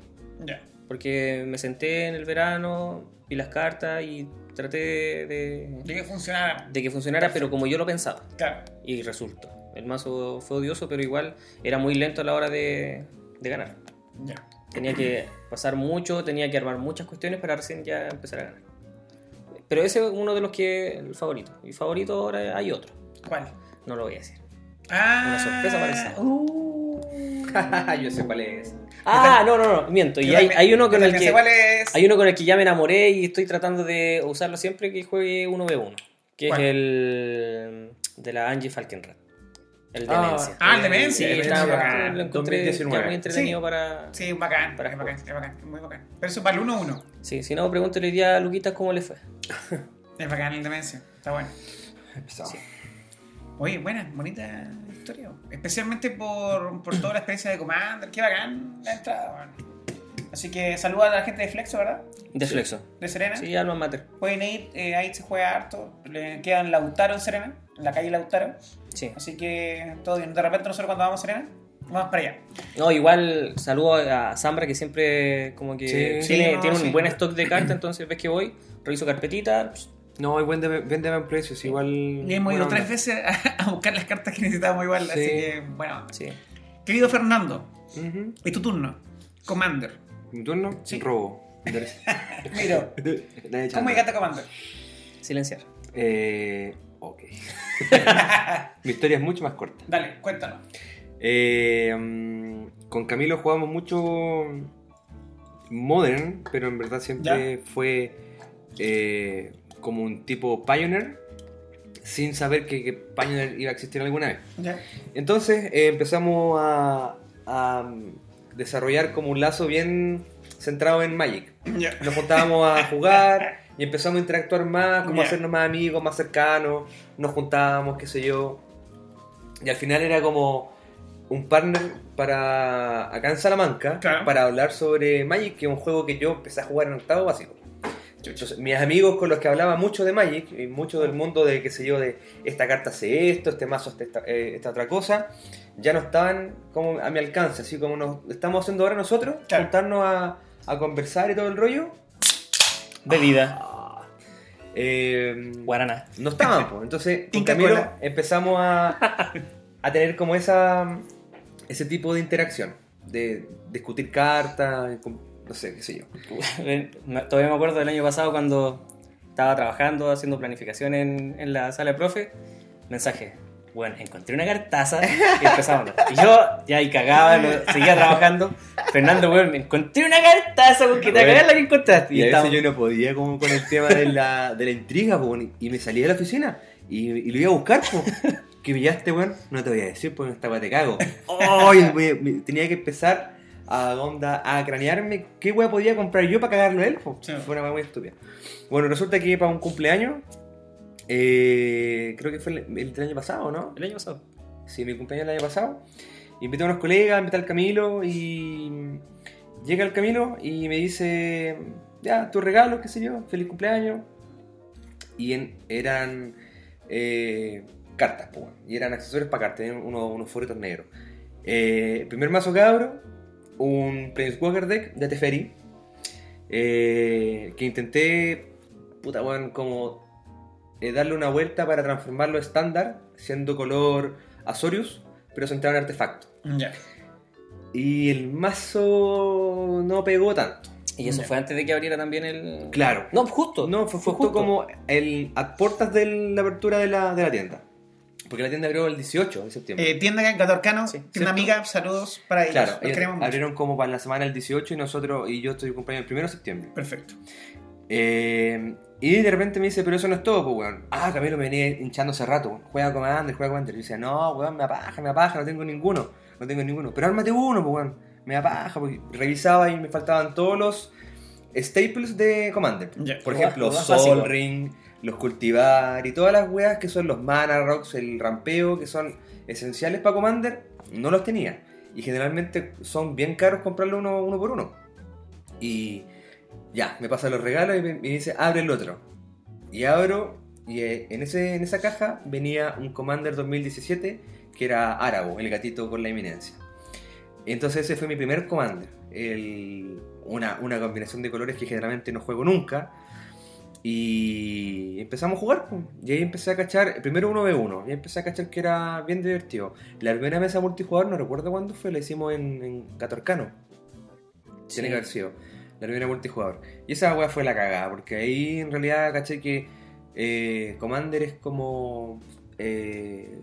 Ya. Porque me senté en el verano, vi las cartas y traté de, De que funcionara. de que funcionara, pero como yo lo pensaba. Claro. Y resultó. El mazo fue odioso, pero igual era muy lento a la hora de, de ganar. Ya. Tenía que pasar mucho, tenía que armar muchas cuestiones para recién ya empezar a ganar. Pero ese es uno de los que el favorito. Y favorito ahora hay otro. ¿Cuál? No lo voy a decir. Ah. Una sorpresa parece. Uh. Yo sé cuál es. Ah, no, no, no, miento. Y hay, uno con el que hay uno con el que ya me enamoré y estoy tratando de usarlo siempre que juegue 1v1. Que ¿Cuál? es el de la Angie Falkenrath. El Ah, Demencia. Ah, el Demencia. Sí, el estaba Demencia, bacán, bacán. lo encontré 2019. está muy entretenido Sí. para... Sí, bacán, Para es bacán, es bacán, es muy bacán. Pero eso para el 1-1. Sí, si no, pregúntale hoy día a Luquitas cómo le fue. Es bacán el demencia, está bueno. Empezamos. Sí. Oye, buena, bonita historia. Especialmente por, por toda la experiencia de Commander. Qué bacán la entrada, weón. Así que saluda a la gente de Flexo, ¿verdad? De Flexo. De Serena. Sí, alma mater. Pueden ir, eh, ahí se juega harto. Le quedan Lautaro en Serena, en la calle Lautaro. Sí. Así que todo bien. De repente nosotros cuando vamos a Serena, vamos para allá. No, igual saludo a Zambra que siempre como que Sí. tiene, Sí, no, tiene un sí. buen stock de cartas, entonces ves que voy, reviso carpetita, pues, No, hay buen de, vende buen precios, igual. Y hemos ido tres veces a, a buscar las cartas que necesitábamos igual. Así Sí. que, bueno. sí. Querido Fernando, Ujú. es tu turno. Commander. Mi turno, Sí. robo. Mira, Nadie ¿cómo llegaste a Commander? Silenciar. Eh, ok. Mi historia es mucho más corta. Dale, cuéntanos. Eh, mm, con Camilo jugamos mucho Modern, pero en verdad siempre fue eh, como un tipo Pioneer, sin saber que, que Pioneer iba a existir alguna vez. Ya. Entonces eh, empezamos a, a, mm, desarrollar como un lazo bien centrado en Magic. Ya. Nos juntábamos a jugar y empezamos a interactuar más, como Ya. a hacernos más amigos, más cercanos, nos juntábamos, qué sé yo. Y al final era como un partner para acá en Salamanca Claro. para hablar sobre Magic, que es un juego que yo empecé a jugar en octavo básico. Entonces, mis amigos con los que hablaba mucho de Magic y mucho del mundo de, qué sé yo, de esta carta hace esto, este mazo hace esta, eh, esta otra cosa, ya no estaban como a mi alcance, así como nos estamos haciendo ahora nosotros, Claro. juntarnos a, a conversar y todo el rollo. Bebida. Eh, Guaraná. no estaban, pues. Entonces, con Camilo Cola. empezamos a, a tener como esa ese tipo de interacción, de discutir cartas, no sé, qué sé yo. Me- Todavía me acuerdo del año pasado cuando estaba trabajando, haciendo planificación en, en la sala de profe. Mensaje. Bueno, encontré una cartaza y empezamos. Y yo ya ahí cagaba, seguía trabajando. Fernando, weón, encontré una cartaza porque te cagás la que encontraste. Y a estábamos- veces yo no podía como con el tema de la, de la intriga, po, y me salía de la oficina y, y lo iba a buscar, po. que pillaste, weón, no te voy a decir porque esta weá te cago. Me- me- tenía que empezar a onda, a cranearme qué weá podía comprar yo para cagarlo a él. Sí. fue una weá muy estúpida. Bueno, resulta que para un cumpleaños, eh, creo que fue el, año pasado, ¿no? El año pasado. Sí, mi cumpleaños el año pasado. Invité a unos colegas, invité al Camilo y llega el Camilo y me dice, ya, tu regalo, qué sé yo, feliz cumpleaños. Y en- eran eh, cartas, pues, y eran accesorios para cartas, tenían unos, unos foritos negros. Eh, primer mazo cabro, un Planeswalker deck de Teferi, eh, que intenté, puta, bueno, como eh, darle una vuelta para transformarlo estándar, siendo color Azorius, pero centrado en artefacto. Ya. Y el mazo no pegó tanto. Y eso Ya. fue antes de que abriera también el. Claro. No, justo. No, fue, justo como el, a puertas de la apertura de la, de la tienda. Porque la tienda abrió el 18 de septiembre. Eh, tienda en Gatorcano, Sí. tienda amiga, saludos para ellos. claro, Los ellos queremos mucho. abrieron como para la semana del 18 y nosotros, y yo estoy cumpleaños el 1 de septiembre. Perfecto. Eh, y de repente me dice, pero eso no es todo, pues, weón. Ah, Camilo me venía hinchando hace rato, weón. Juega Commander, juega Commander. Y yo decía, no, weón, me apaja, me apaja, no tengo ninguno. No tengo ninguno. Pero ármate uno, pues, weón. Me apaja, porque revisaba y me faltaban todos los staples de Commander. Por Lo ejemplo, más Sol básico. Ring, los cultivar y todas las weas que son los Mana Rocks, el rampeo, que son esenciales para Commander, no los tenía. Y generalmente son bien caros comprarlo uno, uno por uno. Y ya, me pasa los regalos y me, me dice, abre el otro. Y abro, y eh, en, ese, en esa caja venía un Commander 2017 que era Árago, el gatito con la eminencia. Entonces ese fue mi primer Commander. El- una, una combinación de colores que generalmente no juego nunca. Y empezamos a jugar. Y ahí empecé a cachar, primero 1v1, y empecé a cachar que era bien divertido. La primera mesa multijugador, no recuerdo cuándo fue, la hicimos en, en Catorcano. Tiene que haber sido. La primera multijugador. Y esa weá fue la cagada, porque ahí en realidad caché que eh, Commander es como. eh,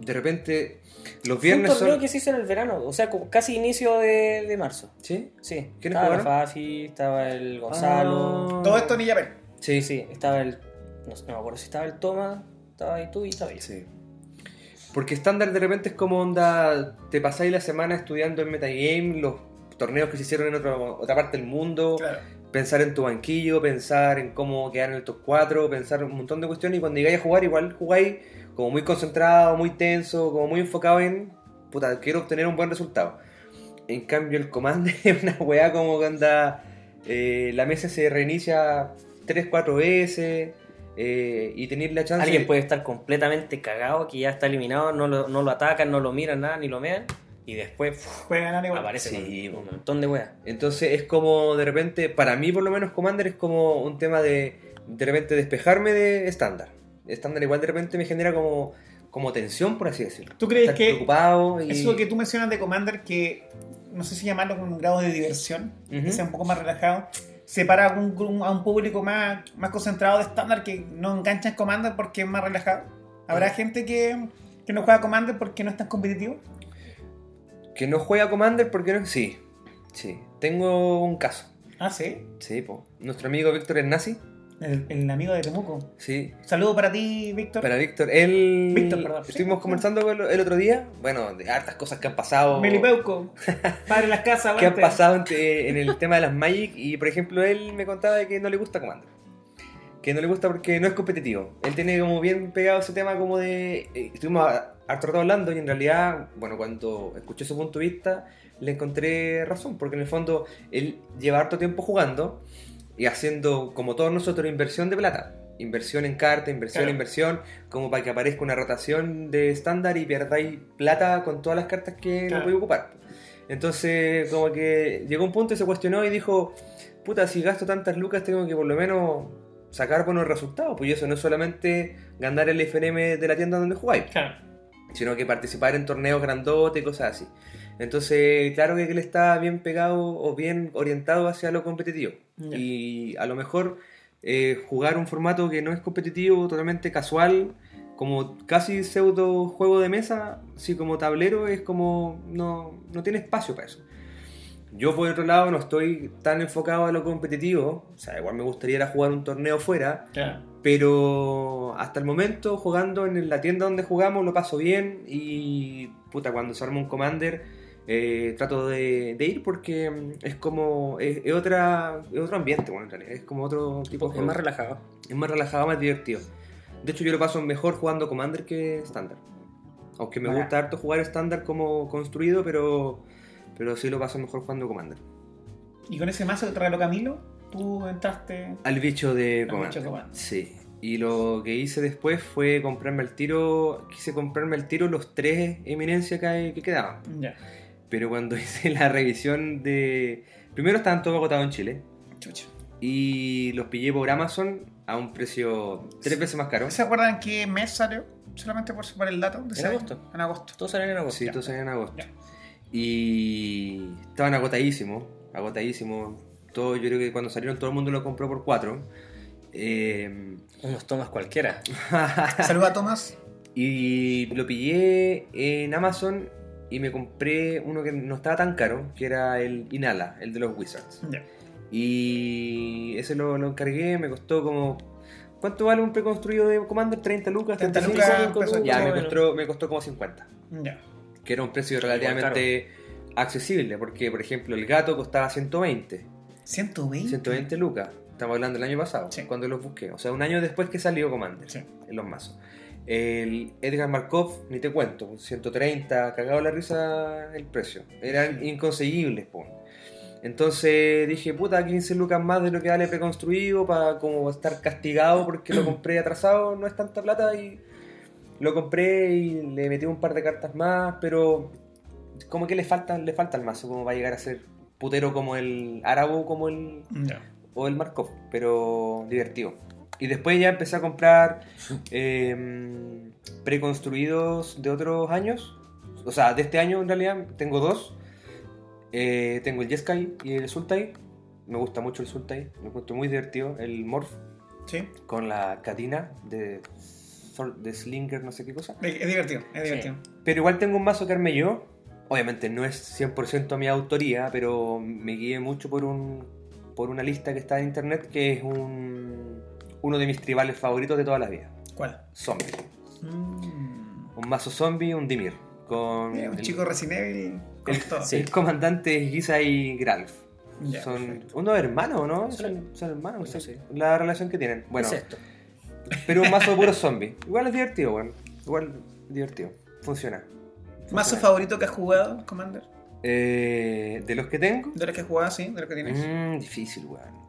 de repente, los Fue un viernes torneo son. que se hizo en el verano, o sea, casi inicio de, de marzo. ¿Sí? Sí. ¿Quiénes estaba la jugaron? Fafi, estaba el Gonzalo. Ah. Todo esto ni ya ven. Sí, Sí, estaba el. No, no me acuerdo si estaba el Toma, estaba ahí tú y estaba yo. Sí. Porque estándar de repente es como onda, te pasáis la semana estudiando en metagame, los torneos que se hicieron en otro- otra parte del mundo, Claro. pensar en tu banquillo, pensar en cómo quedar en el top 4, pensar un montón de cuestiones y cuando llegáis a jugar igual jugáis como muy concentrado, muy tenso, como muy enfocado en, puta, quiero obtener un buen resultado. En cambio el Commander es una weá como que anda, eh, la mesa se reinicia 3, 4 veces eh, y tenéis la chance... Alguien puede estar completamente cagado, que ya está eliminado, no lo, no lo atacan, no lo miran nada, ni lo mean, y después uf, Puede ganar igual. aparece Sí, con un montón de weas. Entonces es como de repente, para mí por lo menos Commander es como un tema de de repente despejarme de estándar. Estándar igual de repente me genera como, como tensión, por así decirlo. ¿Tú crees Estar que preocupado y... Eso que tú mencionas de Commander, que no sé si llamarlo con un grado de diversión, que sea un poco más relajado, separa a un, a un público más, más concentrado de estándar que no engancha en Commander porque es más relajado. ¿Habrá gente que, que no juega Commander porque no es tan competitivo? Que no juega Commander porque no... Sí, sí. Tengo un caso. Ah, sí. Sí, po. Nuestro amigo Víctor el nazi. El, el amigo de Temuco. Sí. Saludo para ti, Víctor. Para Víctor, él... Víctor, perdón. Estuvimos Sí, conversando el, el otro día, bueno, de hartas cosas que han pasado. Melipeuco. Padre de las casas. que han pasado en, en el tema de las Magic y por ejemplo él me contaba de que no le gusta Commander que no le gusta porque no es competitivo él tiene como bien pegado ese tema como de eh, estuvimos harto rato hablando y en realidad bueno cuando escuché su punto de vista le encontré razón porque en el fondo él lleva harto tiempo jugando y haciendo como todos nosotros inversión de plata inversión en carta, inversión, Claro. inversión, como para que aparezca una rotación de estándar y pierdáis plata con todas las cartas que Claro. no podéis ocupar. Entonces, como que llegó un punto y se cuestionó y dijo, puta, si gasto tantas lucas tengo que por lo menos sacar buenos resultados, pues eso no es solamente ganar el FNM de la tienda donde jugáis, Claro. Sino que participar en torneos grandotes y cosas así. Entonces, claro que él está bien pegado o bien orientado hacia lo competitivo. Y a lo mejor eh, jugar un formato que no es competitivo, totalmente casual, como casi pseudo juego de mesa, así como tablero, es como no, no tiene espacio para eso. Yo por otro lado no estoy tan enfocado a lo competitivo, o sea, igual me gustaría ir a jugar un torneo fuera. Pero hasta el momento jugando en la tienda donde jugamos lo paso bien y puta, cuando se arma un commander eh, trato de, de ir porque mm, es como, es, es otra, es otro ambiente, bueno, en realidad, es como otro tipo de Es juego. más relajado. Es más relajado, más divertido. De hecho yo lo paso mejor jugando commander que estándar. Aunque me gusta harto jugar estándar como construido, pero, pero sí lo paso mejor jugando commander. Y con ese mazo que te regaló Camilo, tú entraste. Al bicho de Al Commander. bicho de Commander. Sí. Y lo que hice después fue comprarme al tiro. Quise comprarme al tiro los tres eminencias que, quedaban. Ya. Pero cuando hice la revisión de. Primero estaban todos agotados en Chile. Chucha. Y los pillé por Amazon a un precio tres veces más caro. ¿Se acuerdan qué mes salió? Solamente por, por el dato. de En agosto. En agosto. Todos salen en agosto. Sí, Ya. todos salían en agosto. Ya. Y estaban agotadísimos. Agotadísimos. Todo, yo creo que cuando salieron todo el mundo lo compró por cuatro. Eh, Unos tomas cualquiera. Saluda a Tomás. Y lo pillé en Amazon y me compré uno que no estaba tan caro, que era el Inhala, el de los Wizards. Y ese lo, lo encargué, me costó como... ¿Cuánto vale un preconstruido de Commander? ¿30 lucas? 30 ¿35? lucas, 35 pesos. Ya, me costó, me costó como 50. Ya. Que era un precio relativamente accesible, porque por ejemplo el gato costaba 120. 120. 120 lucas. Estamos hablando del año pasado, Sí. cuando los busqué. O sea, un año después que salió Commander. Sí. en los mazos. El Edgar Markov, ni te cuento, 130, cagado la risa el precio. Eran inconseguibles, po. Entonces dije, puta, 15 lucas más de lo que vale preconstruido para como estar castigado porque lo compré atrasado, no es tanta plata y lo compré y le metí un par de cartas más, pero como que le falta, le falta el mazo como va a llegar a ser putero como el Árabo, como el o el Markov, pero divertido. Y después ya empecé a comprar eh, preconstruidos de otros años. O sea, de este año en realidad tengo dos. Eh, tengo el Jeskai y el Sultai. Me gusta mucho el Sultai, me encuentro muy divertido. El Morph Sí. con la Katina de, de Slinger, no sé qué cosa. Es es divertido. Es Sí. divertido. Pero igual tengo un mazo que armé yo. Obviamente no es 100% mi autoría, pero me guié mucho por un por una lista que está en internet que es un uno de mis tribales favoritos de toda la vida. ¿Cuál? Zombie. Mm. un mazo zombie, un Dimir. Con un el, chico Resident Evil con el-. Sí. el comandante Giza y Gralf. Son perfecto. unos hermanos, ¿no? Sí. Son, son hermanos, no sé la relación que tienen. Bueno, ¿Qué es esto? pero un mazo de puros zombies. Igual es divertido, bueno. Igual divertido. Funciona. ¿Mazo favorito que has jugado, Commander? Eh, de los que tengo, De los que has jugado, sí, de los que tienes. Mm, difícil, weón.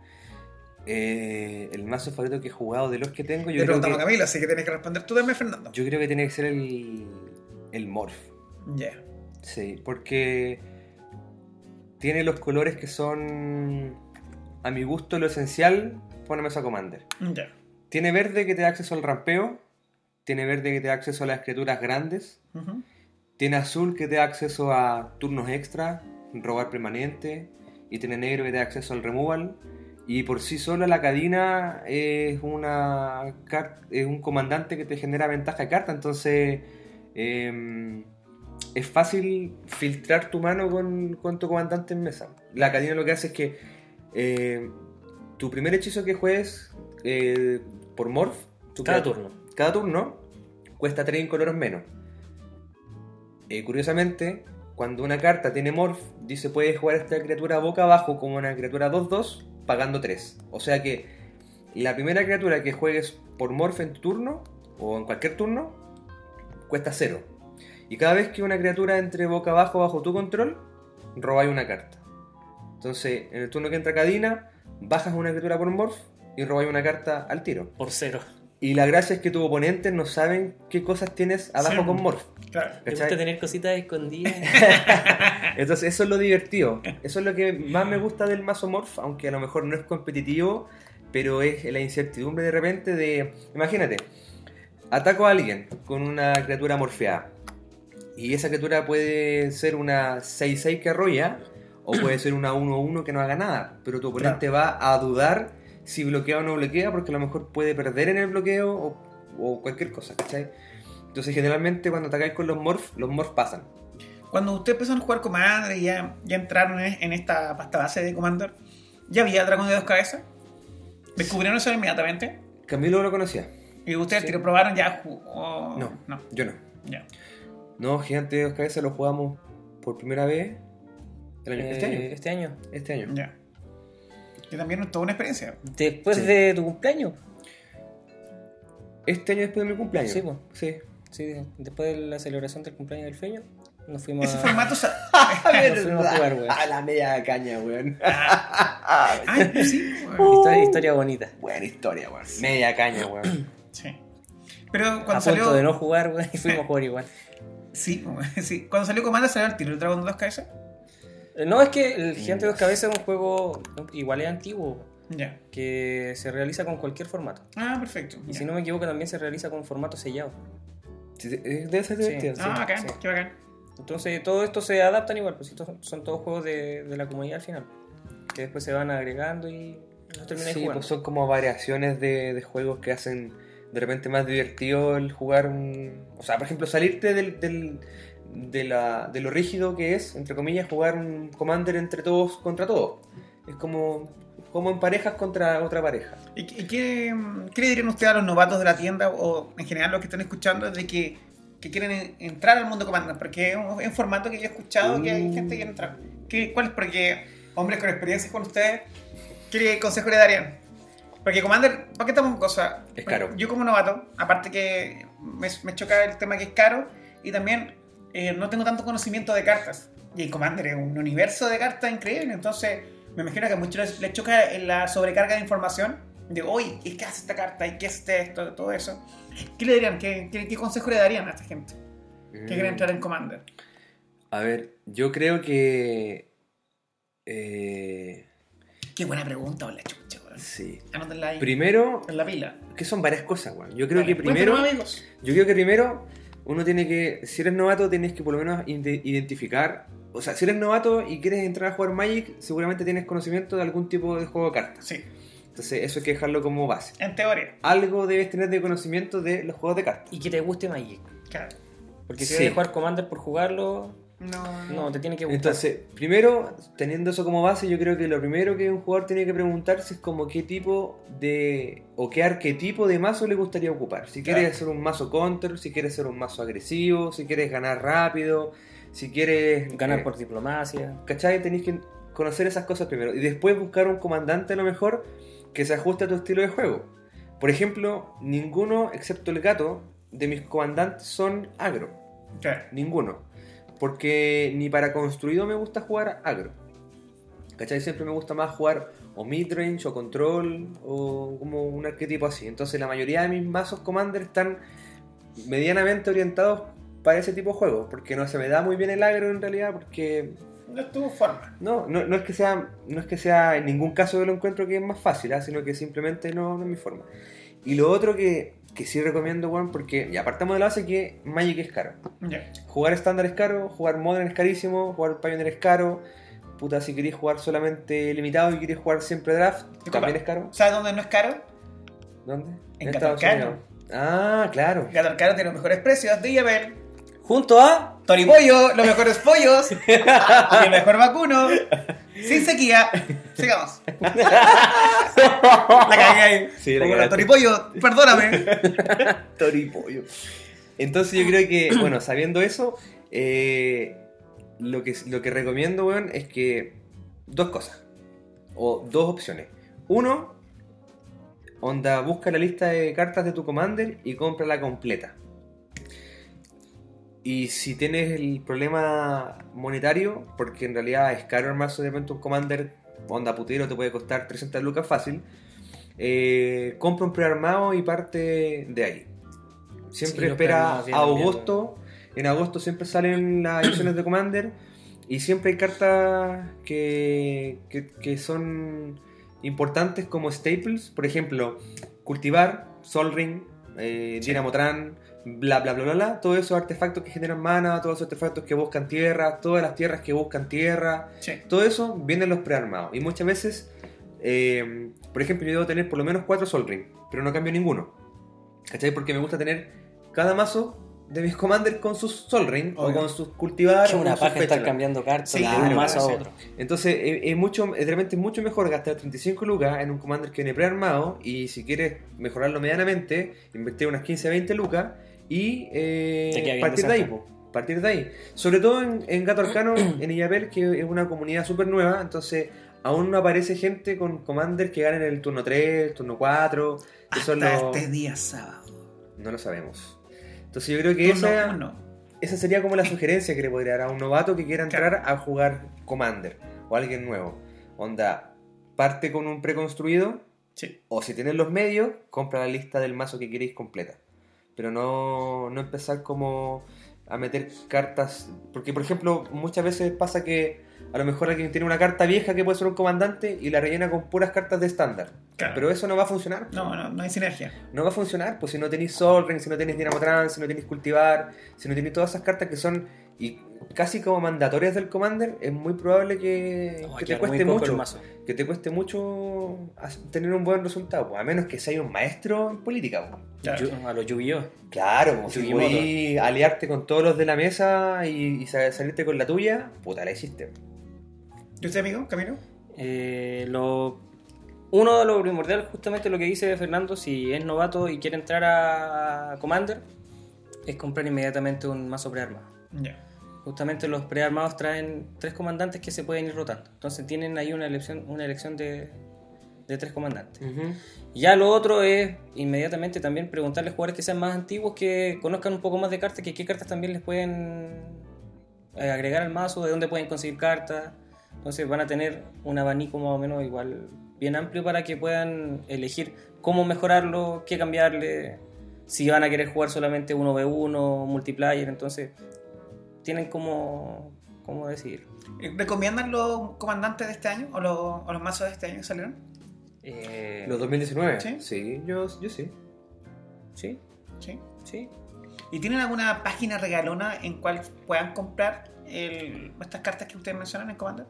Eh, el mazo favorito que he jugado de los que tengo, yo creo preguntamos a que, Camilo, así que tienes que responder tú también, Fernando. yo creo que tiene que ser el, el Morph. Ya. Sí, porque tiene los colores que son, a mi gusto, lo esencial para una mesa Commander. Ya. Tiene verde que te da acceso al rampeo, tiene verde que te da acceso a las criaturas grandes. Tiene azul que te da acceso a turnos extra, robar permanente, y tiene negro que te da acceso al removal. Y por sí sola la cadena es, una es un comandante que te genera ventaja de carta, entonces em, es fácil filtrar tu mano con, con tu comandante en mesa. La cadena lo que hace es que eh, tu primer hechizo que juegues eh, por Morph, tu Cada turno. cada turno cuesta 3 incoloros menos. Eh, curiosamente, cuando una carta tiene Morph, dice puedes jugar esta criatura boca abajo como una criatura 2-2, pagando 3. O sea que la primera criatura que juegues por Morph en tu turno, o en cualquier turno, cuesta 0. Y cada vez que una criatura entre boca abajo bajo tu control, robáis una carta. Entonces, en el turno que entra Cadina, bajas una criatura por Morph y robáis una carta al tiro. Por cero. Y la gracia es que tus oponentes no saben qué cosas tienes abajo Sí. con Morph. Claro. ¿Cachai? gusta tener cositas escondidas. Entonces eso es lo divertido. Eso es lo que más me gusta del mazo Morph, aunque a lo mejor no es competitivo, pero es la incertidumbre de repente de... Imagínate, ataco a alguien con una criatura morfeada. Y esa criatura puede ser una 6-6 que arrolla, o puede ser una 1-1 que no haga nada. Pero tu oponente va a dudar si bloquea o no bloquea, porque a lo mejor puede perder en el bloqueo o, o cualquier cosa, ¿cachai? Entonces generalmente cuando atacáis con los Morph, los Morph pasan. Cuando ustedes empezaron a jugar Commander y ya, ya entraron en, esta pasta base de Commander, ¿ya había dragón de dos cabezas? ¿Descubrieron eso inmediatamente? Camilo lo conocía. ¿Y ustedes Sí. tiro, probaron ya? o- No. No, Yo no. ya. No, Gigante de dos cabezas lo jugamos por primera vez el año- este Eh, año. Este año. Este año. Ya. Que también es toda una experiencia. Después Sí. de tu cumpleaños. Este año después de mi cumpleaños. Sí, po. Sí. Sí, después de la celebración del cumpleaños del feño, nos fuimos Ese a... formato. Nos fuimos a jugar, weón. A la media caña, weón. Ay, pues sí. Weón. Historia, historia bonita. Buena historia, weón. Media caña, weón. Sí. Pero A cuando punto salió. de no jugar, weón, y fuimos a jugar igual. Sí, weón, sí. Cuando salió Commander salió el tiro el dragón de dos cabezas. Eh, No, es que el Gigante de dos cabezas es un juego igual es antiguo, Ya. que se realiza con cualquier formato. Ah, perfecto. Y si no me equivoco, también se realiza con formato sellado. Debe ser Sí. divertido. Ah, sí, bacán, sí. qué bacán. Entonces, todo esto se adaptan igual, pues estos son todos juegos de, de la comunidad al final. Que después se van agregando y los terminan Sí, jugando. pues son como variaciones de, de juegos que hacen de repente más divertido el jugar un... O sea, por ejemplo, salirte del, del- de, la, de lo rígido que es, entre comillas, jugar un Commander entre todos contra todos. Es como, como en parejas contra otra pareja. ¿Y, qué- y qué, qué le dirían ustedes a los novatos de la tienda o en general los que están escuchando de que, que quieren en- entrar al mundo Commander? Porque es un, es un formato que yo he escuchado que hay Mm. gente que quiere entrar. ¿Qué, ¿Cuál es? Porque hombres con experiencia con ustedes, ¿qué consejo le darían? Porque Commander, ¿para qué estamos cosa? Es caro. Yo como novato, aparte que me, me choca el tema que es caro y también eh, no tengo tanto conocimiento de cartas. Y el Commander es un universo de cartas increíble, entonces me imagino que a muchos les, choca en la sobrecarga de información de, oye, ¿qué hace esta carta? ¿Y qué es esto? Todo eso. ¿Qué le dirían? ¿Qué, qué, qué consejo le darían a esta gente que quiere entrar en Commander? A ver, yo creo que... eh, Qué buena pregunta, hola chucha, weón. sí. Anótenla ahí. Primero, en la pila. que son varias cosas, weón. Yo creo Vale, que primero... amigos. Yo creo que primero uno tiene que, si eres novato, tienes que por lo menos ide- identificar, o sea, si eres novato y quieres entrar a jugar Magic, seguramente tienes conocimiento de algún tipo de juego de cartas. Sí, Entonces eso hay que dejarlo como base. en teoría. Algo debes tener de conocimiento de los juegos de cartas. Y que te guste Magic. Claro. Porque si Sí. vas a jugar Commander por jugarlo, No, No, te tiene que gustar. Entonces, primero, teniendo eso como base, yo creo que lo primero que un jugador tiene que preguntarse es como qué tipo de o qué arquetipo de mazo le gustaría ocupar. Si Claro. quieres ser un mazo counter, si quieres ser un mazo agresivo, si quieres ganar rápido, si quieres Ganar eh, por diplomacia. ¿Cachai? Tenéis que conocer esas cosas primero. Y después buscar un comandante a lo mejor que se ajuste a tu estilo de juego. Por ejemplo, ninguno, excepto el gato, de mis comandantes son agro. Ninguno. Porque ni para construido me gusta jugar agro. ¿Cachai? Siempre me gusta más jugar o midrange o control o como un arquetipo así. Entonces la mayoría de mis mazos commander están medianamente orientados para ese tipo de juegos. Porque no se me da muy bien el agro en realidad porque No es tu forma. no, no, no es que sea, no es que sea en ningún caso yo lo encuentro que es más fácil, ¿ah? sino que simplemente no, no es mi forma. Y lo otro que, que sí recomiendo, weón, porque ya apartamos de la base que Magic es caro. Jugar estándar es caro, jugar Modern es carísimo, jugar Pioneer es caro. Puta, si queréis jugar solamente limitado y queréis jugar siempre draft, también es caro. ¿Sabes dónde no es caro? ¿Dónde? En Estados. Unidos. Ah, claro. Gato Caro tiene los mejores precios de Yabel. Junto a. Toripollo, los mejores pollos. y el mejor vacuno. Sin sequía. Sigamos. la cagué ahí. Sí, la cagaste. Toripollo, perdóname. Toripollo. Entonces yo creo que, bueno, sabiendo eso, eh, lo, que, lo que recomiendo, weón, es que dos cosas. O dos opciones. Uno, onda, busca la lista de cartas de tu commander y cómprala completa. Y si tienes el problema monetario, porque en realidad es caro armarse de repente un commander, onda putero, te puede costar 300 lucas fácil, eh, compra un prearmado y parte de ahí. Siempre Sí, espera a agosto. En agosto siempre salen las ediciones de Commander y siempre hay cartas que, que, que son importantes como staples. Por ejemplo, cultivar, Sol Ring, eh, Sí. Bla bla bla bla bla. Todos esos artefactos que generan mana, todos esos artefactos que buscan tierra, todas las tierras que buscan tierra. Sí. Todo eso viene en los prearmados. Y muchas veces, eh, por ejemplo, yo debo tener por lo menos 4 Sol Ring, pero no cambio ninguno. ¿Cachai? Porque me gusta tener cada mazo de mis commanders con sus Sol Ring o con sus cultivar. O una paja estar cambiando cartas Sí, de claro, un mazo a otro. Entonces es, es mucho, es realmente mucho mejor gastar 35 lucas en un commander que viene prearmado y si quieres mejorarlo medianamente, invertir unas 15 20 lucas y eh, partir de ahí. po, Partir de ahí. Sobre todo en, en Gato Arcano, en Illapel, que es una comunidad súper nueva, entonces aún no aparece gente con commanders que ganen el turno 3, turno 4, que son Hasta los... este día sábado. No lo sabemos. Entonces yo creo que Turno esa, uno. esa sería como la sugerencia que le podría dar a un novato que quiera entrar a jugar Commander o alguien nuevo. Onda, parte con un preconstruido Sí. o si tienes los medios, compra la lista del mazo que queréis completa. Pero no, no empezar como a meter cartas. Porque, por ejemplo, muchas veces pasa que a lo mejor alguien tiene una carta vieja que puede ser un comandante y la rellena con puras cartas de estándar. Claro. Pero eso no va a funcionar. No, no, no hay sinergia. No va a funcionar, pues si no tenéis Sol Ring, si no tenéis Dinamotran, si no tenéis Cultivar, si no tenéis todas esas cartas que son y casi como mandatorias del Commander, es muy probable que, No, que te cueste mucho. Que te cueste mucho tener un buen resultado, pues, a menos que seas un maestro en política. pues. Claro. A los Yu-Gi-Oh! Claro, si aliarte con todos los de la mesa y, y sa- salirte con la tuya, puta, la hiciste. ¿Y usted, amigo, Camilo? Eh, lo, uno de lo primordial, justamente lo que dice Fernando, si es novato y quiere entrar a Commander, es comprar inmediatamente un mazo prearmado. Ya. Justamente los prearmados traen tres comandantes que se pueden ir rotando. Entonces tienen ahí una elección, una elección de, de tres comandantes. Ya lo otro es inmediatamente también preguntarle a jugadores que sean más antiguos, que conozcan un poco más de cartas, que qué cartas también les pueden eh, agregar al mazo, de dónde pueden conseguir cartas. Entonces van a tener un abanico más o menos igual bien amplio para que puedan elegir cómo mejorarlo, qué cambiarle, si van a querer jugar solamente 1v1, multiplayer, entonces tienen como, como decidir. Eh, ¿Recomiendan los comandantes de este año o los, o los mazos de este año que salieron? Eh, ¿Los 2019? ¿Sí? yo, yo sí. Sí, Sí. sí. ¿Y tienen alguna página regalona en cual puedan comprar el- estas cartas que ustedes mencionan en Commander?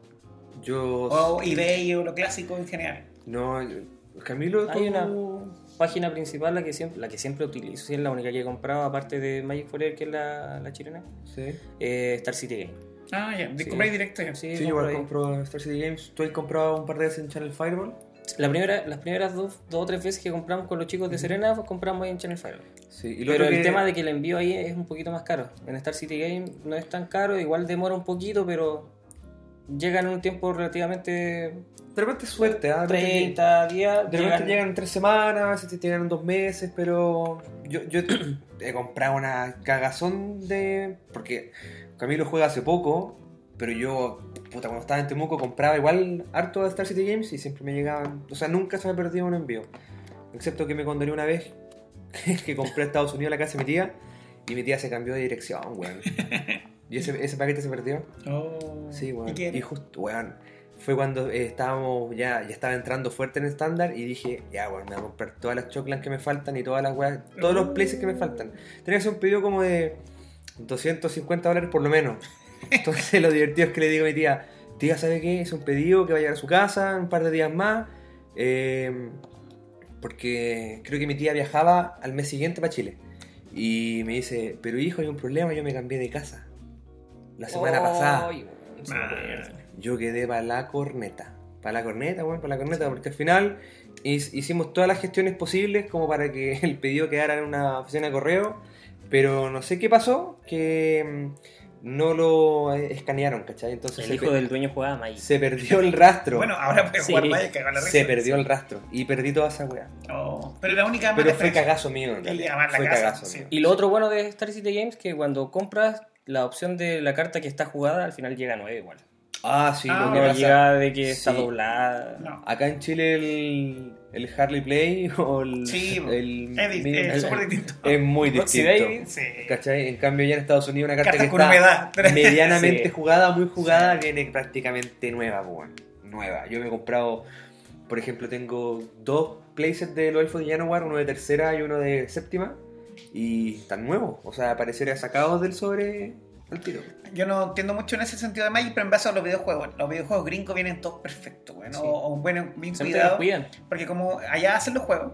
Yo... O eBay o lo clásico en general. No, yo- Camilo, Hay tú- página principal, la que siempre, la que siempre utilizo, es la única que he comprado, aparte de Magic Forever, que es la, la chilena, Sí. eh, Star City Game. Ah, ya. Sí. Compré directo ya. Sí, Sí, compro igual ahí. compro Star City Games. ¿Tú has comprado un par de veces en Channel Fireball? La primera, las primeras dos, dos o tres veces que compramos con los chicos de Serena, pues, compramos ahí en Channel Fire. Sí. Y lo Pero el que- tema de que el envío ahí es un poquito más caro. En Star City Game no es tan caro, igual demora un poquito, pero llega en un tiempo relativamente De repente es suerte, ¿ah? De repente- 30 días. De repente llegan- llegan tres semanas, veces te llegan en dos meses, pero yo, yo he comprado una cagazón de... Porque Camilo juega hace poco, pero yo, puta, cuando estaba en Temuco compraba igual harto de Star City Games y siempre me llegaban... O sea, nunca se me perdió un envío. Excepto que me condoné una vez que compré a Estados Unidos la casa de mi tía y mi tía se cambió de dirección, weón. ¿Y ese, ese paquete se perdió? Oh. Sí, weón. ¿Y? Y justo, weón, fue cuando eh, estábamos, ya, ya estaba entrando fuerte en el estándar y dije, ya, weón, me voy a comprar todas las choclas que me faltan y todas las weas, todos los places que me faltan. Tenía que hacer un pedido como de 250 dólares por lo menos. Entonces lo divertido es que le digo a mi tía, tía, ¿sabe qué? Es un pedido que va a llegar a su casa un par de días más. eh, porque creo que mi tía viajaba al mes siguiente para Chile. Y me dice, pero hijo, hay un problema, yo me cambié de casa. La semana pasada. Ay, Yo quedé para la corneta. Para la corneta, bueno, para la corneta, porque al final hicimos todas las gestiones posibles como para que el pedido quedara en una oficina de correo, pero no sé qué pasó, que mm, no lo eh, escanearon, ¿cachai? Entonces El hijo del dueño jugaba Magic. se perdió el rastro. Bueno, ahora puedes Sí. jugar Magic, cagar la risa. se perdió el rastro y perdí toda esa weá. Oh, pero la única Pero fue cagazo mío, en realidad. la Fue casa, cagazo sí. mío. Y lo otro bueno de Star City Games que cuando compras la opción de la carta que está jugada, al final llega nueva igual. Ah, sí, Ah, lo que No pasa- llega de que está doblada. No. Acá en Chile el, el Harley Play o el, Sí, el, es, súper distinto. es muy distinto. David. Sí. ¿Cachai? En cambio, ya en Estados Unidos, una carta que con está humedad. medianamente Sí. jugada, muy jugada, viene prácticamente nueva. Nueva. Yo me he comprado, por ejemplo, tengo dos playsets de los elfos de Janowar, uno de tercera y uno de séptima, y están nuevos. O sea, parecería sacados del sobre al tiro. Yo no entiendo mucho en ese sentido de Magic, pero en base a los videojuegos. Los videojuegos gringos vienen todos perfectos, bueno, Sí. o, bueno, bien cuidados. Porque como allá hacen los juegos,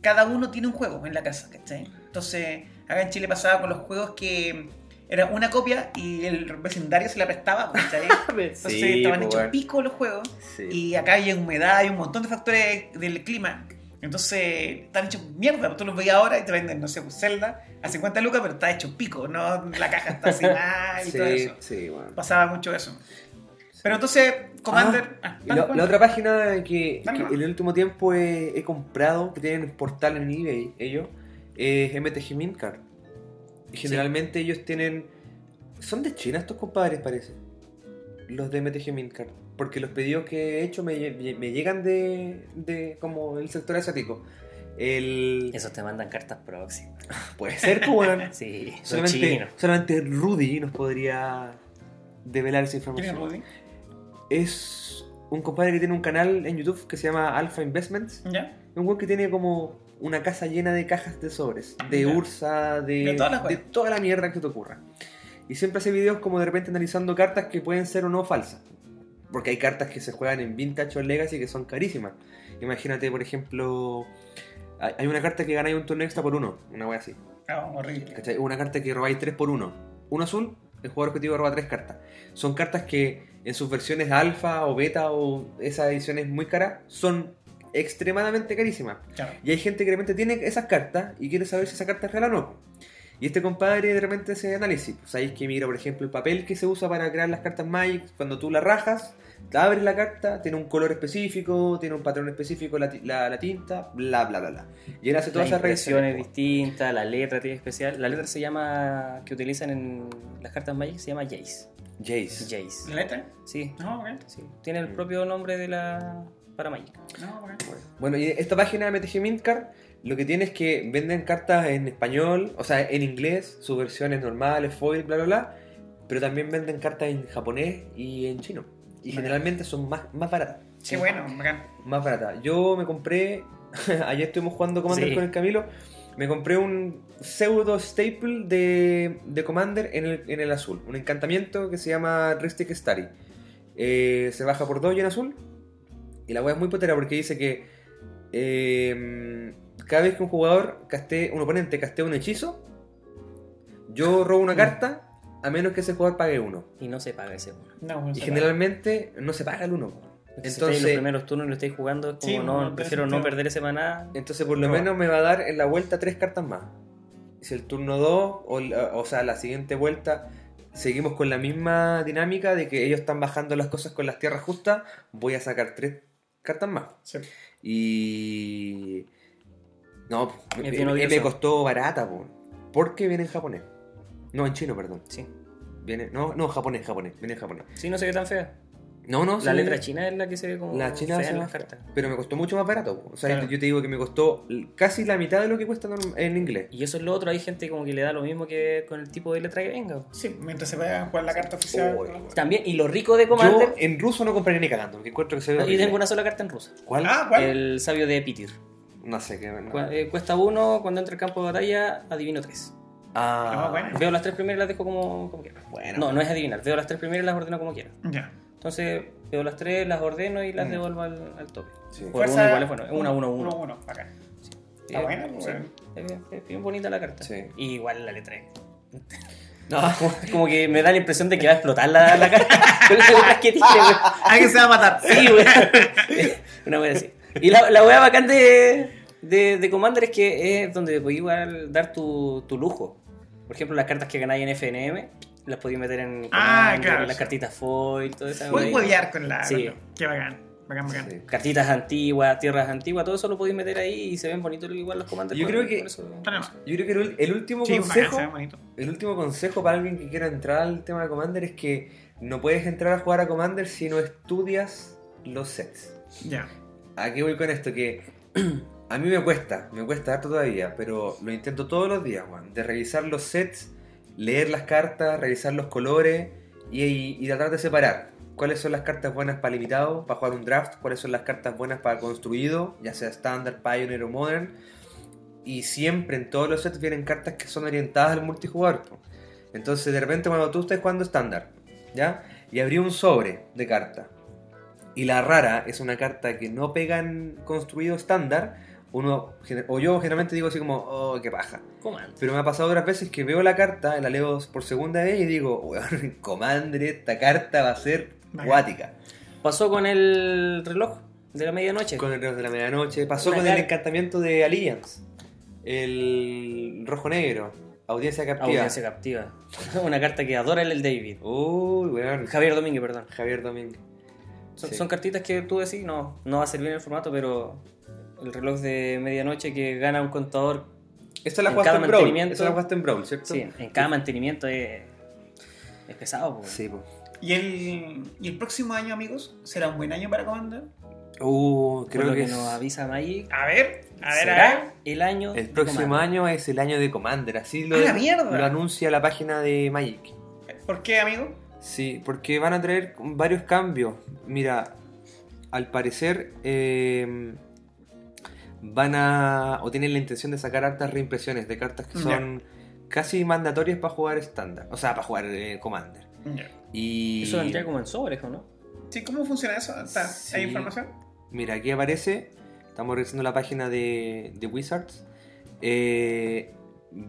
cada uno tiene un juego en la casa, ¿cachai? Entonces, acá en Chile pasaba con los juegos que era una copia y el vecindario se la prestaba, ¿cachai? Entonces Sí, estaban pues, hechos pico los juegos Sí. y acá hay humedad, hay un montón de factores del clima. Entonces, están hechos mierda. Tú los veías ahora y te venden, no sé, pues, Zelda a 50 lucas, pero está hecho pico, ¿no? La caja está así mal y todo eso. sí, bueno. Pasaba mucho eso. Pero entonces, Commander. ah, dale, la, otra página que, en el último tiempo he, he comprado, que tienen portal en eBay, ellos, es MTG Mintcard. Y generalmente ellos tienen. Son de China estos compadres, parece. Los de MTG Mintcard. Porque los pedidos que he hecho me, me llegan de, de como el sector asiático. El, Esos te mandan cartas proxy. puede ser, pues. Sí, solamente, solamente Rudy nos podría develar esa ¿Quién es información. Rudy? Es un compadre que tiene un canal en YouTube que se llama Alpha Investments. ¿Ya? Un weón que tiene como una casa llena de cajas de sobres, de Ya. Ursa, de, De todas las de toda la mierda que te ocurra. Y siempre hace videos como de repente analizando cartas que pueden ser o no falsas. Porque hay cartas que se juegan en Vintage o en Legacy que son carísimas. Imagínate, por ejemplo, hay una carta que ganáis un turno extra por uno, una wea así. Ah, horrible. ¿Cachai? Una carta que robáis 3 por 1. Uno azul, el jugador objetivo roba 3 cartas. Son cartas que en sus versiones alfa o beta o esas ediciones muy caras son extremadamente carísimas. Claro. Y hay gente que de repente tiene esas cartas y quiere saber si esa carta es real o no. Y este compadre de repente hace análisis. Pues Sabéis que mira, por ejemplo, el papel que se usa para crear las cartas Magic, cuando tú la rajas, te abres la carta, tiene un color específico, tiene un patrón específico la, la- la tinta, bla, bla, bla, bla. Y él hace todas La esas impresión es revisiones. distinta, la letra tiene especial. La letra se llama, que utilizan en las cartas Magic, se llama Jace. Jace. Jace. ¿La letra? Sí, No, ok. sí. Tiene el propio nombre de la para Magic. No, ok. Bueno, y esta página de MTG Mintcard lo que tiene es que venden cartas en español, o sea, en inglés, sus versiones normales, foil, bla, bla, bla, pero también venden cartas en japonés y en chino. Y generalmente son más, más baratas. Qué bueno, bacán. Más baratas. Yo me compré, ayer estuvimos jugando Commander Sí. con el Camilo, me compré un pseudo staple de, de Commander en el, en el azul, un encantamiento que se llama Ristic Starry. Eh, se baja por 2 y en azul. Y la wea es muy potera porque dice que eh, cada vez que un jugador caste, un oponente castea un hechizo, yo robo una carta a menos que ese jugador pague uno. Y no se paga ese uno. No, no Y generalmente no se paga el uno. Si estáis en los Entonces, primeros turnos y lo estáis jugando, es como Sí, no, prefiero no perder ese maná. entonces por lo menos me va a dar en la vuelta tres cartas más. Si el turno 2, o, sea, la siguiente vuelta, seguimos con la misma dinámica de que ellos están bajando las cosas con las tierras justas, voy a sacar tres cartas más. Sí. Y. No, me, Es bien me- me costó barata, po. porque viene en japonés. No, en chino, perdón. Sí. Viene, no, no, japonés, japonés, viene en japonés. Sí, no se ve tan fea. No, no, La sí, letra china es la que se ve como La china fea en las fea, cartas. Pero me costó mucho más barato. po. O sea, Claro. yo te digo que me costó casi la mitad de lo que cuesta en inglés. Y eso es lo otro, hay gente como que le da lo mismo que con el tipo de letra que venga. Sí, mientras se vaya a jugar la carta oficial. ¿no? También, y lo rico de Commander, Yo en ruso no compraría ni cagando, porque encuentro que se ve. yo horrible. tengo una sola carta en rusa. ¿Cuál? Ah, ¿cuál? El sabio de Epitir. No sé qué. no. Cu- eh, cuesta uno, cuando entra al campo de batalla, adivino tres. Ah, Ah, bueno. Veo las tres primeras y las dejo como, como quiera. Bueno. No, no es adivinar, veo las tres primeras y las ordeno como quiera. Ya. Entonces, veo las tres, las ordeno y las Mm. devuelvo al, al tope. Sí. Por Fuerza- uno igual es bueno, es una uno uno. Uno, uno, acá. Está Eh, buena, sí, bueno. es, bien- es bien bonita la carta. Sí. Y igual la letra. No. Como, como que me da la impresión de que va a explotar la, la letras que tiene, güey. Alguien se va a matar. Sí, güey. Una wea así. Y la, la wea bacán de, de, de Commander es que es donde podéis igual dar tu, tu lujo. Por ejemplo, las cartas que ganáis en FNM las podéis meter en Ah, claro, las sí. cartitas foil, todo eso. Puedes huevear con la. Sí. Qué bacán. Bacán, bacán. Sí. Cartitas antiguas, tierras antiguas, todo eso lo podéis meter ahí y se ven bonitos igual los Commanders. Yo creo que- con eso. Está nomás. Yo creo que el, el último Sí, consejo. El último consejo para alguien que quiera entrar al tema de Commander es que no puedes entrar a jugar a Commander si no estudias los sets. Ya. ¿A qué voy con esto? Que a mí me cuesta, me cuesta harto todavía, pero lo intento todos los días, Juan. De revisar los sets, leer las cartas, revisar los colores y, tratar de separar cuáles son las cartas buenas para limitado, para jugar un draft, cuáles son las cartas buenas para construido, ya sea Standard, Pioneer o Modern. Y siempre en todos los sets vienen cartas que son orientadas al multijugador. Entonces de repente cuando tú estás jugando Standard, ¿ya? Y abrí un sobre de cartas y la rara es una carta que no pega en construido estándar, uno, o yo generalmente digo así como, oh, qué paja. Commander. Pero me ha pasado otras veces que veo la carta, la leo por segunda vez y digo, weón, Commander, esta carta va a ser cuática. Pasó con el reloj de la medianoche. Con el reloj de la medianoche, pasó Una con el encantamiento de Alliance, el rojo negro, audiencia captiva. Audiencia captiva. Una carta que adora el, el David. Uy, weón, Javier Domínguez, perdón. Javier Domínguez. Son, Sí. son cartitas que tú decís, no, no va a servir en el formato, pero el reloj de medianoche que gana un contador, Esta la En jugaste cada en Brawl, mantenimiento- la jugaste en Brawl, ¿cierto? sí, en cada mantenimiento es, es pesado. po. Sí, po. ¿Y el, ¿Y el próximo año, amigos? ¿Será un buen año para Commander? Uh, creo que, que es- nos avisa Magic, A ver, a ver, a ver. será el año El próximo año es el año de Commander, así lo, ¡Ah, la mierda! lo anuncia la página de Magic. ¿Por qué, amigo? Sí, porque van a traer varios cambios. Mira, al parecer eh, van a o tienen la intención de sacar hartas reimpresiones de cartas que son casi mandatorias para jugar estándar, o sea, para jugar eh, Commander. Y Eso vendría como en sobres, ¿o no? Sí, ¿cómo funciona eso? ¿Está- Sí. ¿Hay información? Mira, aquí aparece, estamos revisando la página de, de Wizards. Eh,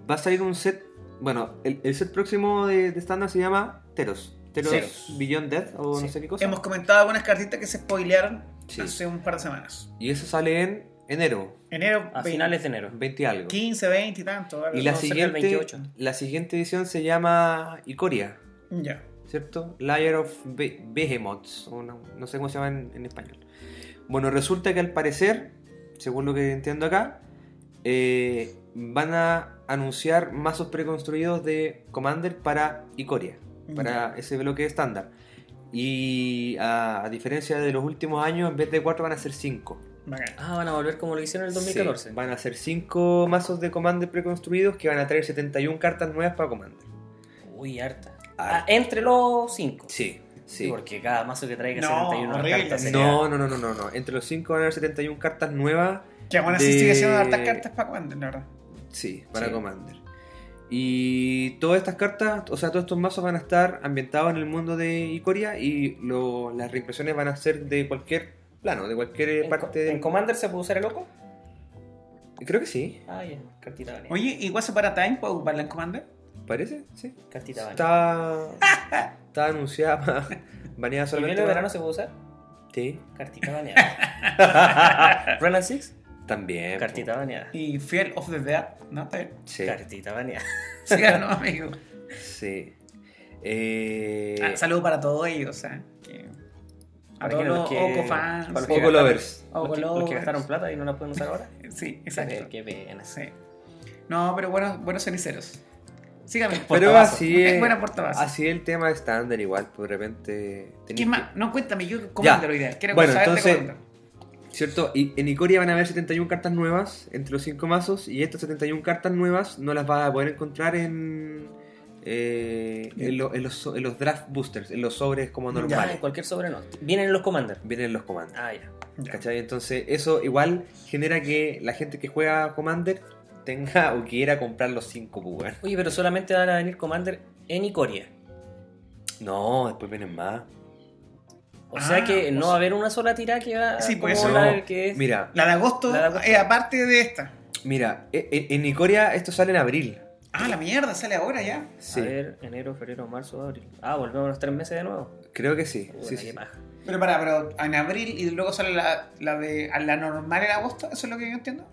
va a salir un set, bueno, el, el set próximo de, de estándar se llama Teros. Teros. Beyond Death o no sé qué cosa. Hemos comentado algunas cartitas que se spoilearon Sí. hace un par de semanas. Y eso sale en enero, Enero A 20, finales de enero. 20 y algo. 15, 20 y tanto. Y la siguiente, 28. la siguiente edición se llama Icoria, Ya. ¿cierto? Layer of Be- Behemoths, o no, no sé cómo se llama en, en español. Bueno, resulta que al parecer, según lo que entiendo acá, eh, van a anunciar mazos preconstruidos de Commander para Icoria, para ese bloque estándar. Y a, a diferencia de los últimos años, en vez de 4 van a ser 5. Bacán. Ah, van a volver como lo hicieron en el 2014. van a ser 5 mazos de Commander preconstruidos que van a traer 71 cartas nuevas para Commander. Uy, harta. Ah, entre los 5. Sí, sí. Porque cada mazo que traiga No, 71 horrible. cartas sería- No, no, no, no, no, no. Entre los 5 van a haber 71 cartas nuevas. Que aún así de- sigue siendo hartas cartas para Commander, la verdad. Sí, para Sí. Commander. Y todas estas cartas, o sea, todos estos mazos van a estar ambientados en el mundo de Icoria y lo- las reimpresiones van a ser de cualquier plano, de cualquier ¿En, parte co- en de... Commander se puede usar el loco? Creo que sí. Ah, ya, cartita vale. Oye, ¿igual se para Time para ocuparla en Commander? ¿Parece? Sí. Cartita baneada. Está, está anunciada, baneada ¿Y solamente. de para- verano se puede usar? Sí, Cartita baneada. Run and Six, también. cartita po. baneada. Y Fear of the Dead, ¿no? Sí, Cartita baneada. Sí, no, amigo. sí. Eh, Ah, saludo para todos ellos, o sea. que- A Para todos los que- Oco para fans. los Oco lovers. Oco los, que, los que lovers. gastaron plata y no la pueden usar ahora. Sí, exacto. Qué pena. Sí. No, pero buenos, buenos ceniceros. Sígame. Pero así es, Buena así es el tema estándar igual, pues de repente... tenés ¿Quién que- más? No, cuéntame, yo Commander hoy día. Quiero Bueno, saber de entonces-. ¿Cierto? Y en Icoria van a haber 71 cartas nuevas entre los 5 mazos y estas 71 cartas nuevas no las vas a poder encontrar en, eh, en, lo- en los, en los draft boosters, en los sobres como Ya, en normales. cualquier sobre no. Vienen en los commanders. Vienen los comandos. Ah, ya. Ya. ¿Cachai? Entonces eso igual genera que la gente que juega Commander tenga o quiera comprar los 5 pues, Oye, pero solamente van a venir commander en Icoria. No, después vienen más. O Ah, sea que no va a haber una sola tira que va Sí, como pues eso. la No, que es. Mira, La de agosto, La de agosto. es aparte de esta. mira, e- e- en Icoria esto sale en abril. Ah, la mierda, sale ahora ya. Sí, A ver, enero, febrero, marzo, abril. Ah, volvemos a los tres meses de nuevo. creo que sí. Sí. Pero para, pero en abril y luego sale la, la de a la normal en agosto, ¿eso es lo que yo entiendo?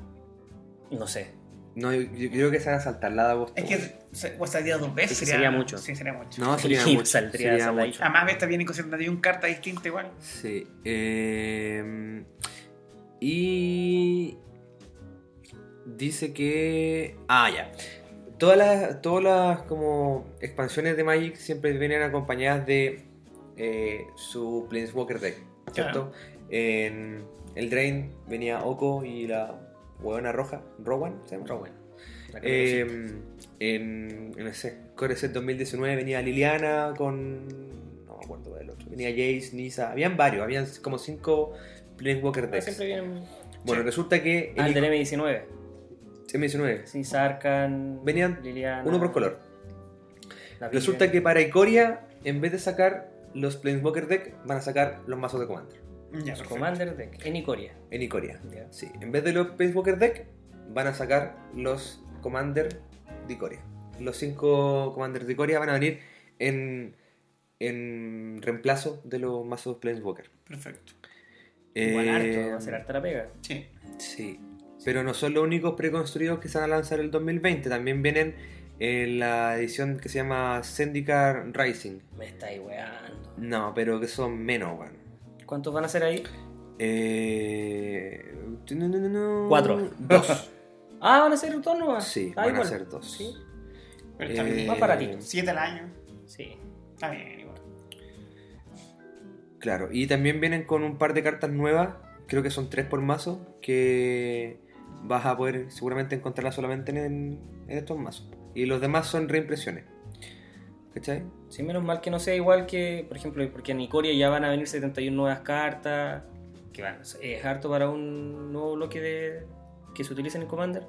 No sé. No, yo, yo creo que se van a saltar la de agosto. Es que se, o saldría dos veces. Es que sería mucho. Sí, sería mucho. No, sería mucho. saldría sería mucho. Además, esta viene con 71 cartas distintas igual. Sí. eh, y dice que. Ah, ya. Todas las, todas las como expansiones de Magic siempre vienen acompañadas de eh, su Planeswalker deck. ¿Cierto? En el Drain venía Oko y la huevona roja, Rowan, ¿se llama? Rowan. Eh, en, en ese Core Set 2019 venía Liliana con. No me acuerdo del otro. Venía Jace, Nisa. Habían varios, habían como cinco Planeswalker Ah, decks. siempre vienen. Bueno, Sí. resulta que. Ah, el del M19. M19. Sí, Sarkan. Venían Liliana. Uno por color. Resulta que para Ikoria, en vez de sacar los Planeswalker deck, van a sacar los mazos de Commander. Ya, Los. Commander Deck. En Icoria. En Ikoria. Ya. Sí. En vez de los Planeswalker deck, van a sacar los Commander de Ikoria. Los cinco Commander de Ikoria van a venir en, en reemplazo de los mazos Planeswalker. Perfecto. Igual Eh, harto, va a ser harta la pega. Sí. Sí. Pero no son los únicos preconstruidos que se van a lanzar el 2020. También vienen en la edición que se llama Zendikar Rising. Me estáis weando. No, pero que son menos, weón. ¿Cuántos van a ser ahí? Eh... no, no, no, no. Cuatro. Dos. Ah, van a ser dos nomás. Sí, Ah, van a ser dos. Sí. Pero está Eh, bien. Más baratito. 7 al año. Sí. Está bien, igual. Claro, y también vienen con un par de cartas nuevas, creo que son tres por mazo, que vas a poder seguramente encontrarlas solamente en, en estos mazos. Y los demás son reimpresiones. ¿Cachai? Sí, menos mal que no sea igual que, por ejemplo, porque en Icoria ya van a venir 71 nuevas cartas, que van, es harto para un nuevo bloque de que se utiliza en Commander,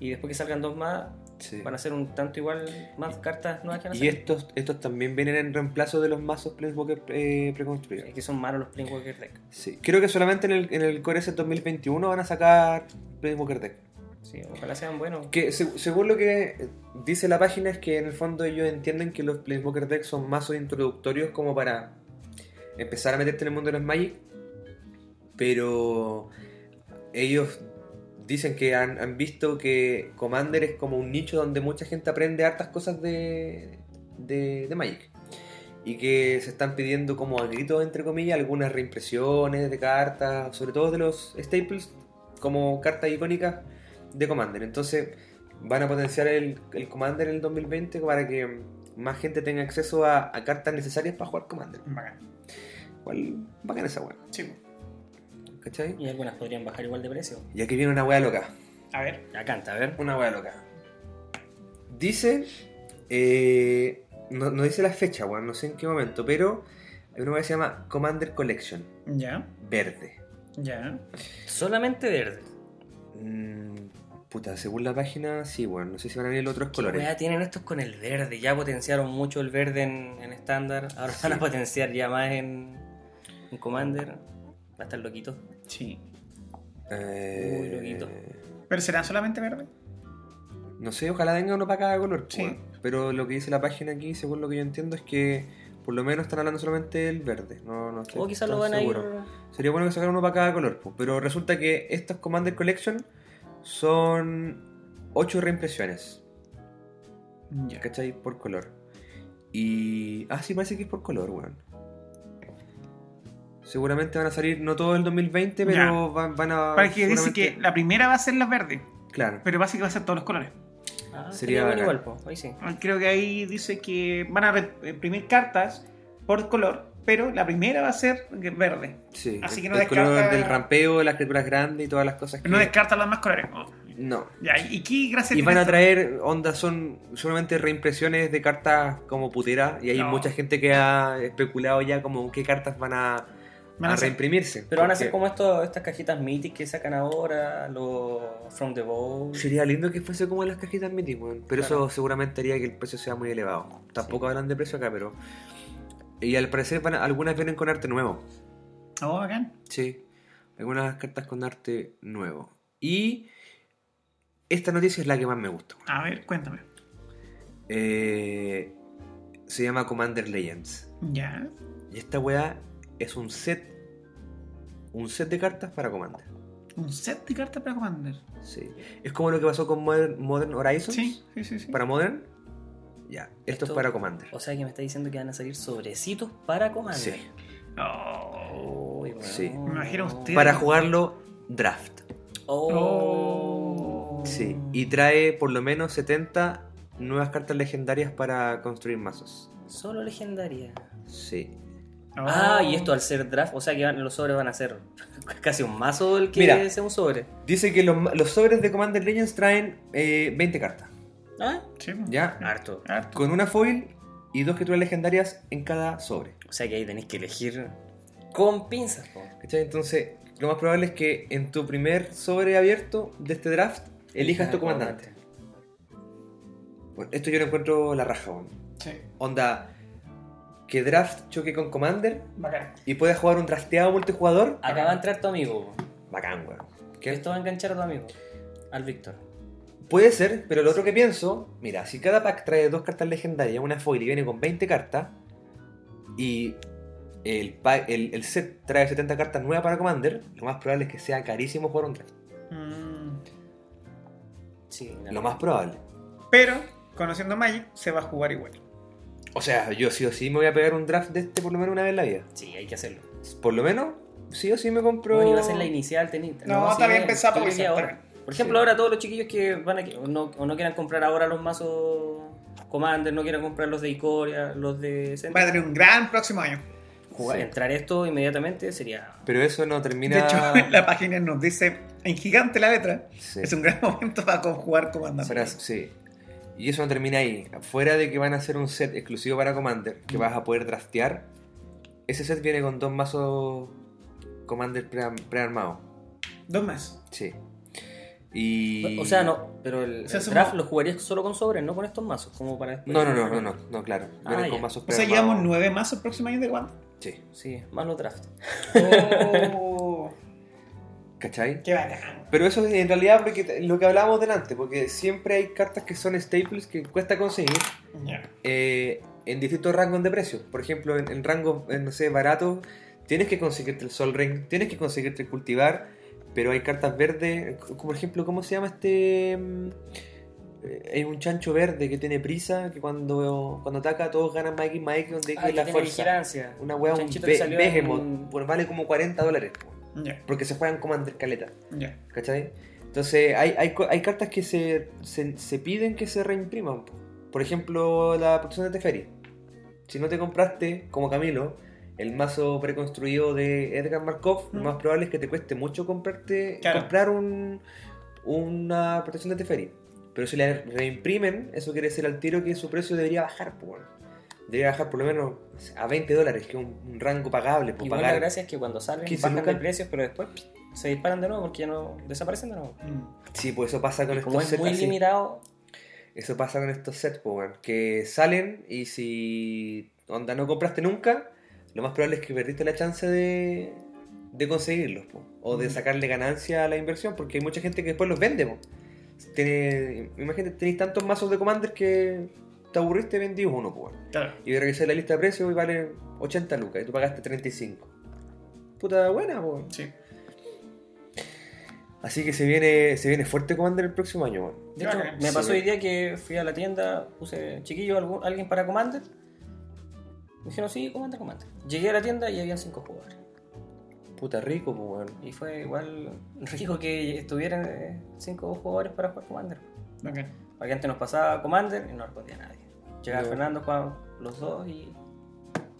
y después que salgan dos más, Sí. van a ser un tanto igual más cartas nuevas que van a Y estos, estos también vienen en reemplazo de los mazos Planeswalker eh, preconstruidos. Es que son malos los Planeswalker Deck. Sí. Creo que solamente en el, en el Core Set 2021 van a sacar Planeswalker Deck. Sí, ojalá sean buenos. Que se- según lo que dice la página es que en el fondo ellos entienden que los Planeswalker Decks son mazos introductorios como para empezar a meterte en el mundo de los Magic. Pero ellos dicen que han, han visto que Commander es como un nicho donde mucha gente aprende hartas cosas de, de, de Magic. Y que se están pidiendo como a gritos, entre comillas, algunas reimpresiones de cartas, sobre todo de los staples, como cartas icónicas de Commander. Entonces van a potenciar el, el Commander en el 2020 para que más gente tenga acceso a, a cartas necesarias para jugar Commander. Bacán. Igual bacán esa weá, Sí. ¿cachai? Y algunas podrían bajar igual de precio. Y aquí viene una weá loca. A ver. Ya canta, a ver. Una weá loca. Dice. eh, no, no dice la fecha, weón, no sé en qué momento, pero hay una weá que se llama Commander Collection. Ya. Verde. Ya. Solamente verde. Mm, puta, según la página, sí, weón. No sé si van a venir otros ¿Qué colores. weá tienen estos con el verde? Ya potenciaron mucho el verde en en estándar. Ahora van a potenciar ya más en, en Commander. Va a estar loquito. Sí. Eh, Uy, loquito. ¿Pero serán solamente verde? No sé, ojalá venga uno para cada color. Sí. pero lo que dice la página aquí, según lo que yo entiendo, es que por lo menos están hablando solamente del verde. No, no estoy O quizás lo van a ir. Sería bueno que sacaran uno para cada color, pero resulta que estos Commander Collection son 8 reimpresiones, Ya. ¿cachai? Por color. Y. Ah, sí, parece que es por color, weón. Seguramente van a salir, no todo el 2020, pero van, van a. Para que dice seguramente- que la primera va a ser la verde, Claro. pero básicamente va a ser todos los colores. Ah, Sería bacán. igual, po. Ahí sí. Creo que ahí dice que van a re- imprimir cartas por color, pero la primera va a ser verde. Sí. Así el- que no el color descarta- del rampeo, las criaturas grandes y todas las cosas que. No descarta los demás colores. Oh, No. Ya, ¿y qué gracia Y van a traer ondas, son solamente reimpresiones de cartas como putera. Y hay No. mucha gente que ha especulado ya como qué cartas van a, Van a reimprimirse. Pero van a ser como esto, estas cajitas Mythic que sacan ahora, los From the Bowl. Sería lindo que fuese como las cajitas Mythic, weón. Pero Claro. eso seguramente haría que el precio sea muy elevado. Tampoco hablan de precio acá, pero. Y al parecer van a- algunas vienen con arte nuevo. Oh, bacán. Sí. Algunas cartas con arte nuevo. Y. Esta noticia es la que más me gusta. A ver, cuéntame. Eh, se llama Commander Legends. Ya. Y esta weá es un set. Un set de cartas para Commander. Un set de cartas para Commander. Sí. Es como lo que pasó con Modern, Modern Horizons. Sí, sí, sí. sí. Para Modern. Ya. Esto, Esto- es para Commander. O sea que me está diciendo que van a salir sobrecitos para Commander. Sí. Oh. Uy, bueno. Sí. Me imagino usted- Para jugarlo draft. Oh. Sí. Y trae por lo menos 70 nuevas cartas legendarias para construir mazos. Solo legendaria. Sí. Oh. Ah, y esto al ser draft, o sea que van- los sobres van a ser casi un mazo el que Mira. sea un sobre. Dice que los, sobres de Commander Legends traen eh, 20 cartas. Ah, Sí. ¿Ya? harto. Harto. Con una foil y dos criaturas legendarias en cada sobre. O sea que ahí tenéis que elegir con pinzas. po. ¿Cachai? Entonces, lo más probable es que en tu primer sobre abierto de este draft elijas tu comandante. Bueno, esto yo lo encuentro la raja, weón. Sí. Onda, que draft choque con commander Bacán. y puedas jugar un drafteado multijugador. Acá va a entrar tu amigo. Bacán, weón. ¿Qué? Esto va a enganchar a tu amigo. Al Víctor. Puede ser, pero lo otro que pienso, mira, si cada pack trae dos cartas legendarias, una foil y viene con 20 cartas, y el, pa- el, el set trae 70 cartas nuevas para Commander, lo más probable es que sea carísimo jugar un draft. Mm. Sí, Lo más probable. Pero, conociendo Magic, se va a jugar igual. O sea, yo sí o sí me voy a pegar un draft de este por lo menos una vez en la vida. Sí, hay que hacerlo. Por lo menos, sí o sí me compro. Bueno, iba a ser la inicial, tenita. No, está bien pensado ¿qué porque quería está ahora? Por ejemplo, Sí. ahora todos los chiquillos que van a o no, o no quieran comprar ahora los mazos Commander, no quieran comprar los de Icoria, los de Sentinel, Va a tener un gran próximo año. Jugar. entrar esto inmediatamente sería Pero eso no termina. De hecho, la página nos dice en gigante la letra. Sí. Es un gran momento para jugar comandante. Será- sí. Y eso no termina ahí. Fuera de que van a hacer un set exclusivo para Commander, que vas a poder draftear, ese set viene con dos mazos Commander pre- prearmados. Dos más. Sí. Y... O sea, no, pero el, O sea, el somos- draft lo jugarías solo con sobres, no con estos mazos, como para después. No, no, no, no, no, no, claro. Ah, Vienen con ya. mazos O sea, llevamos nueve más el próximo año de Wanda. Sí. Sí, más los draft. Oh, ¿Cachai? qué bacán. Pero eso es en realidad porque lo que hablábamos delante, porque siempre hay cartas que son staples que cuesta conseguir eh, en distintos rangos de precio. Por ejemplo, en, en rangos, no sé, baratos, tienes que conseguirte el Sol Ring, tienes que conseguirte el Cultivar, pero hay cartas verdes, como por ejemplo, ¿cómo se llama este...? mm, eh, Hay un chancho verde que tiene prisa, que cuando, cuando ataca todos ganan Mike, donde Ah, es la que tiene fuerza. vigilancia. Una wea, un salió Behemoth, en- bueno, vale como 40 dólares, Porque se juegan Commander Caleta. Ya. ¿Cachai? Entonces hay, hay, hay cartas que se, se, se piden que se reimpriman. po. Por ejemplo, la protección de Teferi. Si no te compraste, como Camilo, el mazo preconstruido de Edgar Markov, lo Mm. más probable es que te cueste mucho comprarte Claro. comprar un, una protección de Teferi. Pero si la reimprimen, eso quiere decir al tiro que su precio debería bajar. po, bueno. Debería bajar por lo menos a 20 dólares, que es un, un rango pagable. Por Igual pagar. la gracia es que cuando salen 15 bajan de precios, pero después se disparan de nuevo porque ya no desaparecen de nuevo. Sí, pues eso pasa con Y estos como es sets muy así. limitado, Eso pasa con estos sets, pues, weón, que salen y si onda no compraste nunca, lo más probable es que perdiste la chance de, de conseguirlos, po, o de Mm. sacarle ganancia a la inversión, porque hay mucha gente que después los vende. po. Tiene, imagínate, tenéis tantos mazos de Commander que te aburriste, vendí uno, pues. Claro. Y revisé la lista de precios y vale 80 lucas y tú pagaste 35. Puta buena, pues. Sí. Así que se viene, se viene fuerte Commander el próximo año, weón. De hecho, Bacán. me pasó hoy día que fui a la tienda, puse chiquillo, algún- alguien para Commander. Me dijeron, sí, Commander, Commander. Llegué a la tienda y habían cinco jugadores. Puta rico, pues, weón. Y fue igual rico que estuvieran eh, cinco jugadores para jugar Commander. Bacán. Porque antes nos pasaba Commander y no respondía nadie. Llegaba No. Fernando, jugaban los dos y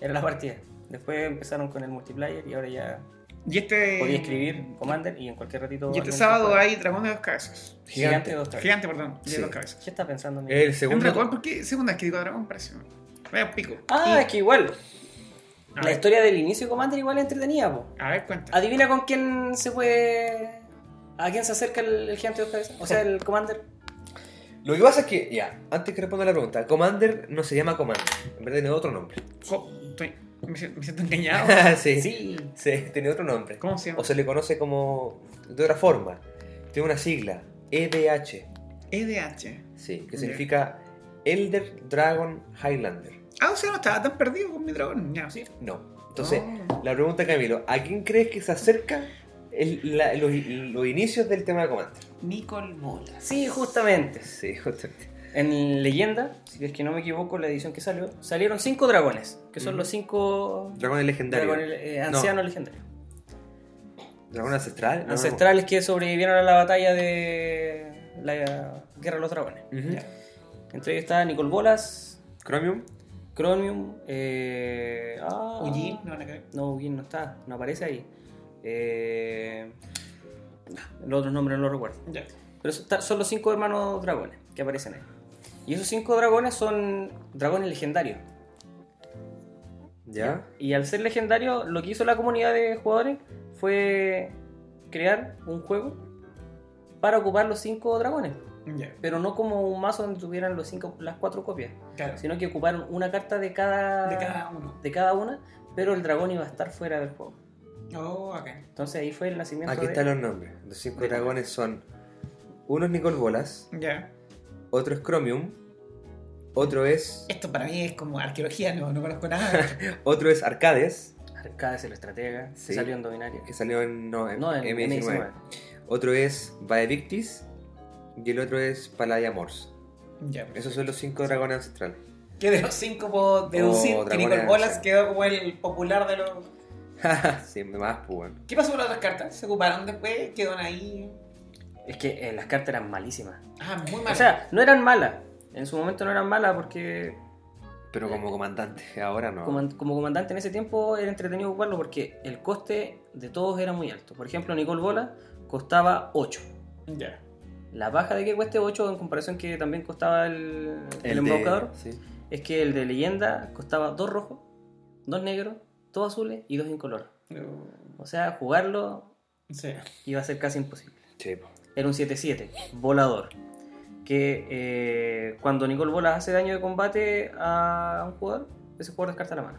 era la partida. Después empezaron con el multiplayer y ahora ya Y este. podía escribir Commander y en cualquier ratito. Y este sábado hay dragón de dos cabezas. Gigante de dos cabezas. Gigante, perdón. De Sí. dos cabezas. ¿Qué está pensando? amigo? El ¿En segundo. ¿Por qué segunda vez que digo dragón? Parece. Vaya pico. Ah, Y- es que igual. A La ver. historia del inicio de Commander igual es entretenida, po. A ver, cuenta. Adivina con quién se puede. ¿A quién se acerca el, el gigante de dos cabezas? O sea, el Commander. Lo que pasa es que, ya, antes que responda la pregunta, Commander no se llama Commander, en verdad tiene otro nombre. Estoy- me, siento, me siento engañado. sí, Sí. sí, tiene otro nombre. ¿Cómo se llama? O se le conoce como de otra forma. Tiene una sigla, EDH, EDH. sí, que Ya. significa Elder Dragon Highlander. Ah, o sea, no estaba tan perdido con mi dragón. Ya, sí. No. Entonces, Oh. la pregunta Camilo, ¿a quién crees que se acerca el- la- los, los inicios del tema de Commander? Nicole Bola. Sí, justamente. Sí, justamente. En Leyenda, si es que no me equivoco, la edición que salió, salieron cinco dragones, que son los cinco Dragones legendarios. dragones eh, ancianos legendarios. ¿Dragón ancestral? No, Ancestrales que sobrevivieron a la batalla de la Guerra de los Dragones. no. Entre ellos está Nicol Bolas, Chromium. Chromium, eh, ah, Ujin, no van a caer. No, Ujin no está, no aparece ahí. Eh, los otros nombres no los recuerdo. Pero son los cinco hermanos dragones que aparecen ahí. Y esos cinco dragones son dragones legendarios. ¿Ya? Y al ser legendario, lo que hizo la comunidad de jugadores fue crear un juego para ocupar los cinco dragones. Ya. Pero no como un mazo donde tuvieran los cinco, las cuatro copias, Claro. sino que ocuparon una carta de cada, De cada uno. de cada una, pero el dragón iba a estar fuera del juego. Oh, ok. Entonces ahí fue el nacimiento Aquí de... están los nombres. Los cinco de- dragones son. Uno es Nicol Bolas, Ya. otro es Chromium, otro es. Esto para mí es como arqueología, no, no conozco nada. Otro es Arcades, Arcades el estratega, Sí. que salió en Dominaria. que salió en, no, en No, en M19. M19. Otro es Vaevictis y el otro es Paladia Morse. ya. Esos son los cinco dragones ancestrales. Que de los cinco puedo deducir Oh, que Nicole Bolas quedó como el popular de los. sí, más, pues bueno. ¿Qué pasó con las otras cartas? ¿Se ocuparon después? ¿Quedaron ahí? Es que eh, las cartas eran malísimas. Ah, muy mal. O sea, no eran malas. En su momento no eran malas porque Pero como comandante, ahora no. como, como comandante en ese tiempo era entretenido ocuparlo porque el coste de todos era muy alto. Por ejemplo, Nicole Bola costaba 8. ya. La baja de que cueste 8 en comparación que también costaba el, el, de- embaucador sí. es que el de leyenda costaba 2 rojos, 2 negros, 2 azules y 2 incolor. O sea, jugarlo Sí. iba a ser casi imposible. Sí. Era un 7-7, volador. Que eh, cuando Nicole Bolas hace daño de combate a un jugador, ese jugador descarta la mano.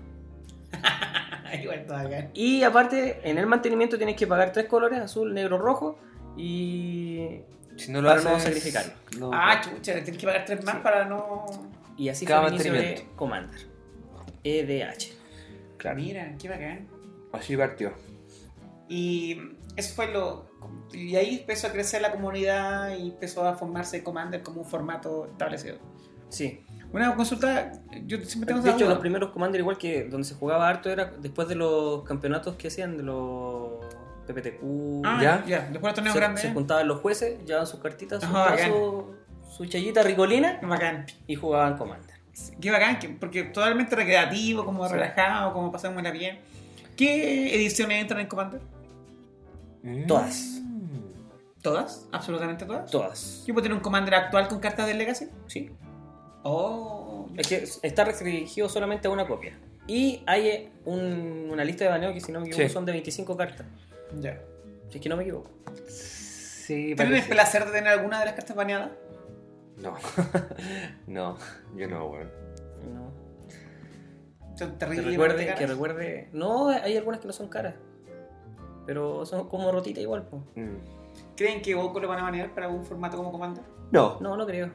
Igual está acá. Y aparte, en el mantenimiento tienes que pagar tres colores, azul, negro, rojo. Y, Si no lo Para haces, no sacrificarlo. no- Ah, chucha, tienes que pagar tres más Sí. para no. y así Cada fue el inicio de. Commander. EDH. Claro. Mira, qué bacán. Así partió. Y eso fue lo. Y ahí empezó a crecer la comunidad y empezó a formarse Commander como un formato establecido. Sí. Una consulta, yo siempre tengo De hecho, los primeros Commander, igual que donde se jugaba harto, era después de los campeonatos que hacían, de los PPTQ. Ah, ¿Ya? ya. Después de los torneos se, grandes. se juntaban los jueces, llevaban sus cartitas, su, Ajá, bacán. su, su chayita ricolina Bacán. y jugaban Commander. Qué bacán, que- porque totalmente recreativo, como Sí. relajado, como pasamos la bien. ¿Qué ediciones entran en Commander? Todas. ¿Todas? ¿Absolutamente todas? Todas. ¿Yo puedo tener un Commander actual con cartas del Legacy? Sí. Oh. Es que está restringido solamente a una copia. Y hay eh, un- una lista de baneo que, si no me equivoco, Sí. son de 25 cartas. Ya. Si es que no me equivoco. Sí, ¿Tienen el parece. placer de tener alguna de las cartas baneadas? No. no, yo no, weón. No. Son Que terribles. recuerde, caras. que recuerde. No, hay algunas que no son caras. Pero son como rotitas igual. po. Mm. ¿Creen que Goku lo van a banear para un formato como Commander? No. No, no creo.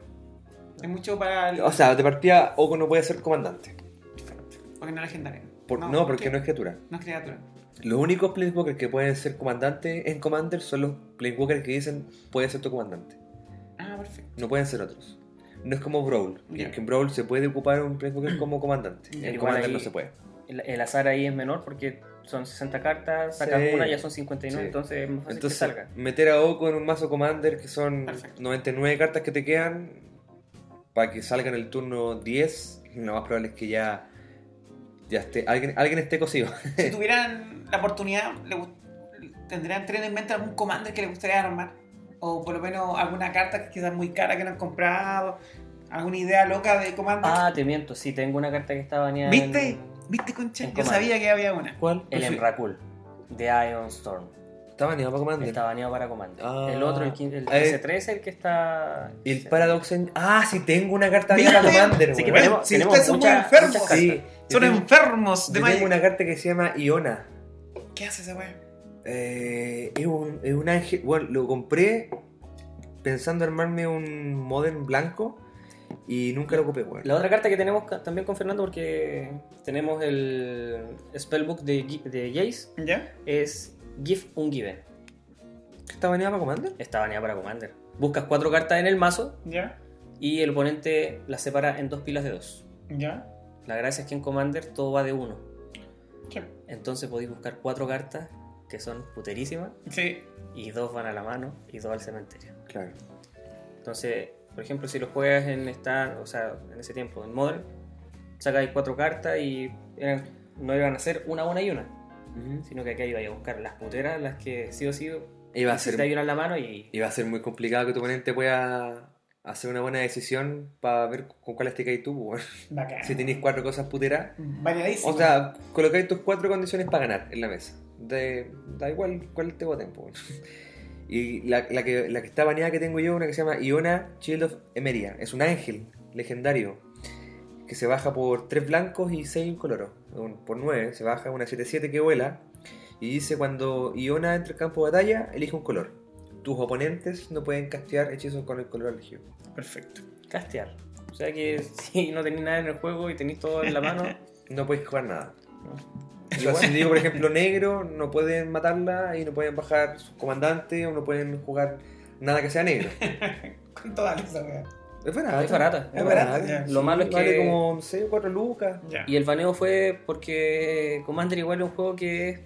Hay mucho para el... O sea, de partida, Oko no puede ser comandante. Porque no es legendario. Por- no, porque no es criatura. No es criatura. Los únicos Planeswalkers que pueden ser comandantes en Commander son los Planeswalkers que dicen puede ser tu comandante. Ah, perfecto. No pueden ser otros. No es como Brawl. Ya. Que en Brawl se puede ocupar un Planeswalker como comandante. Ya, En Commander ahí- no se puede. El, el azar ahí es menor porque son 60 cartas, sacas Sí. una, ya son 59, Sí. entonces es más fácil Entonces, que salga. meter a Oko en un mazo Commander que son Perfecto. 99 cartas que te quedan para que salga en el turno 10, lo más probable es que ya, ya esté, alguien, alguien esté cosido. Si tuvieran la oportunidad, le ¿tendrían tener en mente algún commander que les gustaría armar? O por lo menos alguna carta que quizás muy cara que no han comprado. ¿Alguna idea loca de commander? Ah, te miento, sí, tengo una carta que está baneada ¿Viste? en ¿Viste, Concha? en Yo Commander. sabía que había una. ¿Cuál? el Pues sí, Emrakul de Ion Storm. Está baneado para Commander. Está baneado para Commander. Ah. el otro, el, 15 el Eh, 13 el que está. Y el Paradox en... Ah, sí, tengo una carta de ¿Viste? Commander, Sí, que weón. tenemos, si tenemos ustedes son muy enfermos. Sí, Son tengo- enfermos de Magic. tengo una carta que se llama Iona. ¿Qué hace esa wea? Eh, es, un, es un ángel. Bueno, lo compré pensando armarme un Modern blanco y nunca lo ocupé, weón. La otra carta que tenemos también con Fernando, porque tenemos el Spellbook de, de Jace, ¿Ya? es Give Ungiven. ¿Está baneado para Commander? Está baneada para Commander. Buscas cuatro cartas en el mazo ¿Ya? y el oponente las separa en dos pilas de dos. ¿Ya? La gracia es que en Commander todo va de uno. Sí. Entonces podéis buscar cuatro cartas que son puterísimas Sí. y dos van a la mano y dos al cementerio. Claro. Entonces, por ejemplo, si lo juegas en esta, o sea, en ese tiempo, en Modern, sacáis cuatro cartas y eran- no iban a ser una, una y una, sino que acá iba a buscar las puteras, las que sí o sí Iba a ser, una en la mano y iba a ser muy complicado que tu oponente pueda hacer una buena decisión para ver con cuál te caes tú. Bacán. Si tenéis cuatro cosas puteras. Bañadísimo. O sea, colocáis tus cuatro condiciones para ganar en la mesa. De- da igual cuál te voten. Y la, la que, la que está baneada que tengo yo, una que se llama Iona Shield of Emeria. Es un ángel legendario que se baja por 3 blancos y 6 incoloros. Por 9 se baja una 7-7 que vuela. Y dice cuando Iona entra al campo de batalla, elige un color. Tus oponentes no pueden castear hechizos con el color elegido. Perfecto. castear. O sea que si no tenéis nada en el juego y tenéis todo en la mano, No puedes jugar nada. ¿no? O sea, si digo, por ejemplo, negro, no pueden matarla y no pueden bajar su comandante o no pueden jugar nada que sea negro. ¿Cuánto vale esa wea? Es barata. Es barata. Es barata. Lo malo es Vale que- como, no sé, 4 lucas. Y el baneo fue porque Commander igual es un juego que es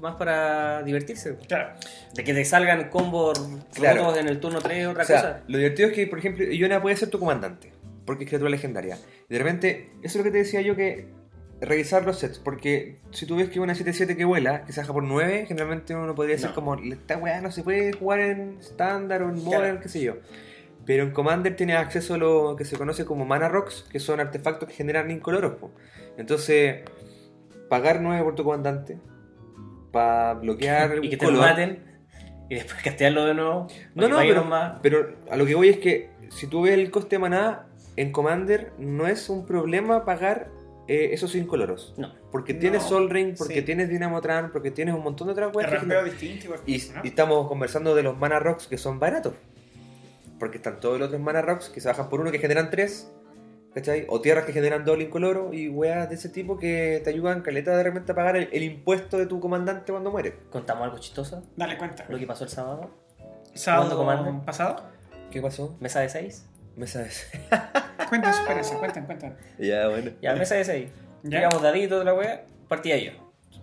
más para divertirse. Claro. De que te salgan combos Claro. rotos en el turno 3 otra O sea, cosa. lo divertido es que, por ejemplo, Iona puede ser tu comandante, porque es criatura legendaria. Y de repente, eso es lo que te decía yo que revisar los sets, porque si tú ves que una 7-7 que vuela, que se baja por 9, generalmente uno podría decir No. como, esta weá no se puede jugar en estándar o en modern, Claro. qué sé yo. Pero en Commander tienes acceso a lo que se conoce como Mana Rocks, que son artefactos que generan incoloros. po. Entonces, pagar 9 por tu comandante, para bloquear Y que te lo maten y después castearlo de nuevo. No, no, pero, más. pero a lo que voy es que si tú ves el coste de maná en Commander, no es un problema pagar eh, esos incoloros. No. Porque No, tienes Sol Ring, porque sí. tienes Dynamotran, porque tienes un montón de otras igual, Y, ¿no? y estamos conversando de los Mana Rocks que son baratos. Porque están todos los otros Mana Rocks que se bajan por uno que generan tres. ¿Cachai? O tierras que generan doble incoloro y weas de ese tipo que te ayudan caleta de repente a pagar el, el impuesto de tu comandante cuando muere. Contamos algo chistoso. Dale cuenta. Lo que pasó el sábado. ¿Sábado pasado? ¿Qué pasó? Mesa de 6. Me sabes. Cuenten su experiencia, cuenten, cuenten. ya, bueno. Ya, mesa de 6. ¿Ya? Tiramos daditos de la wea. Partía yo.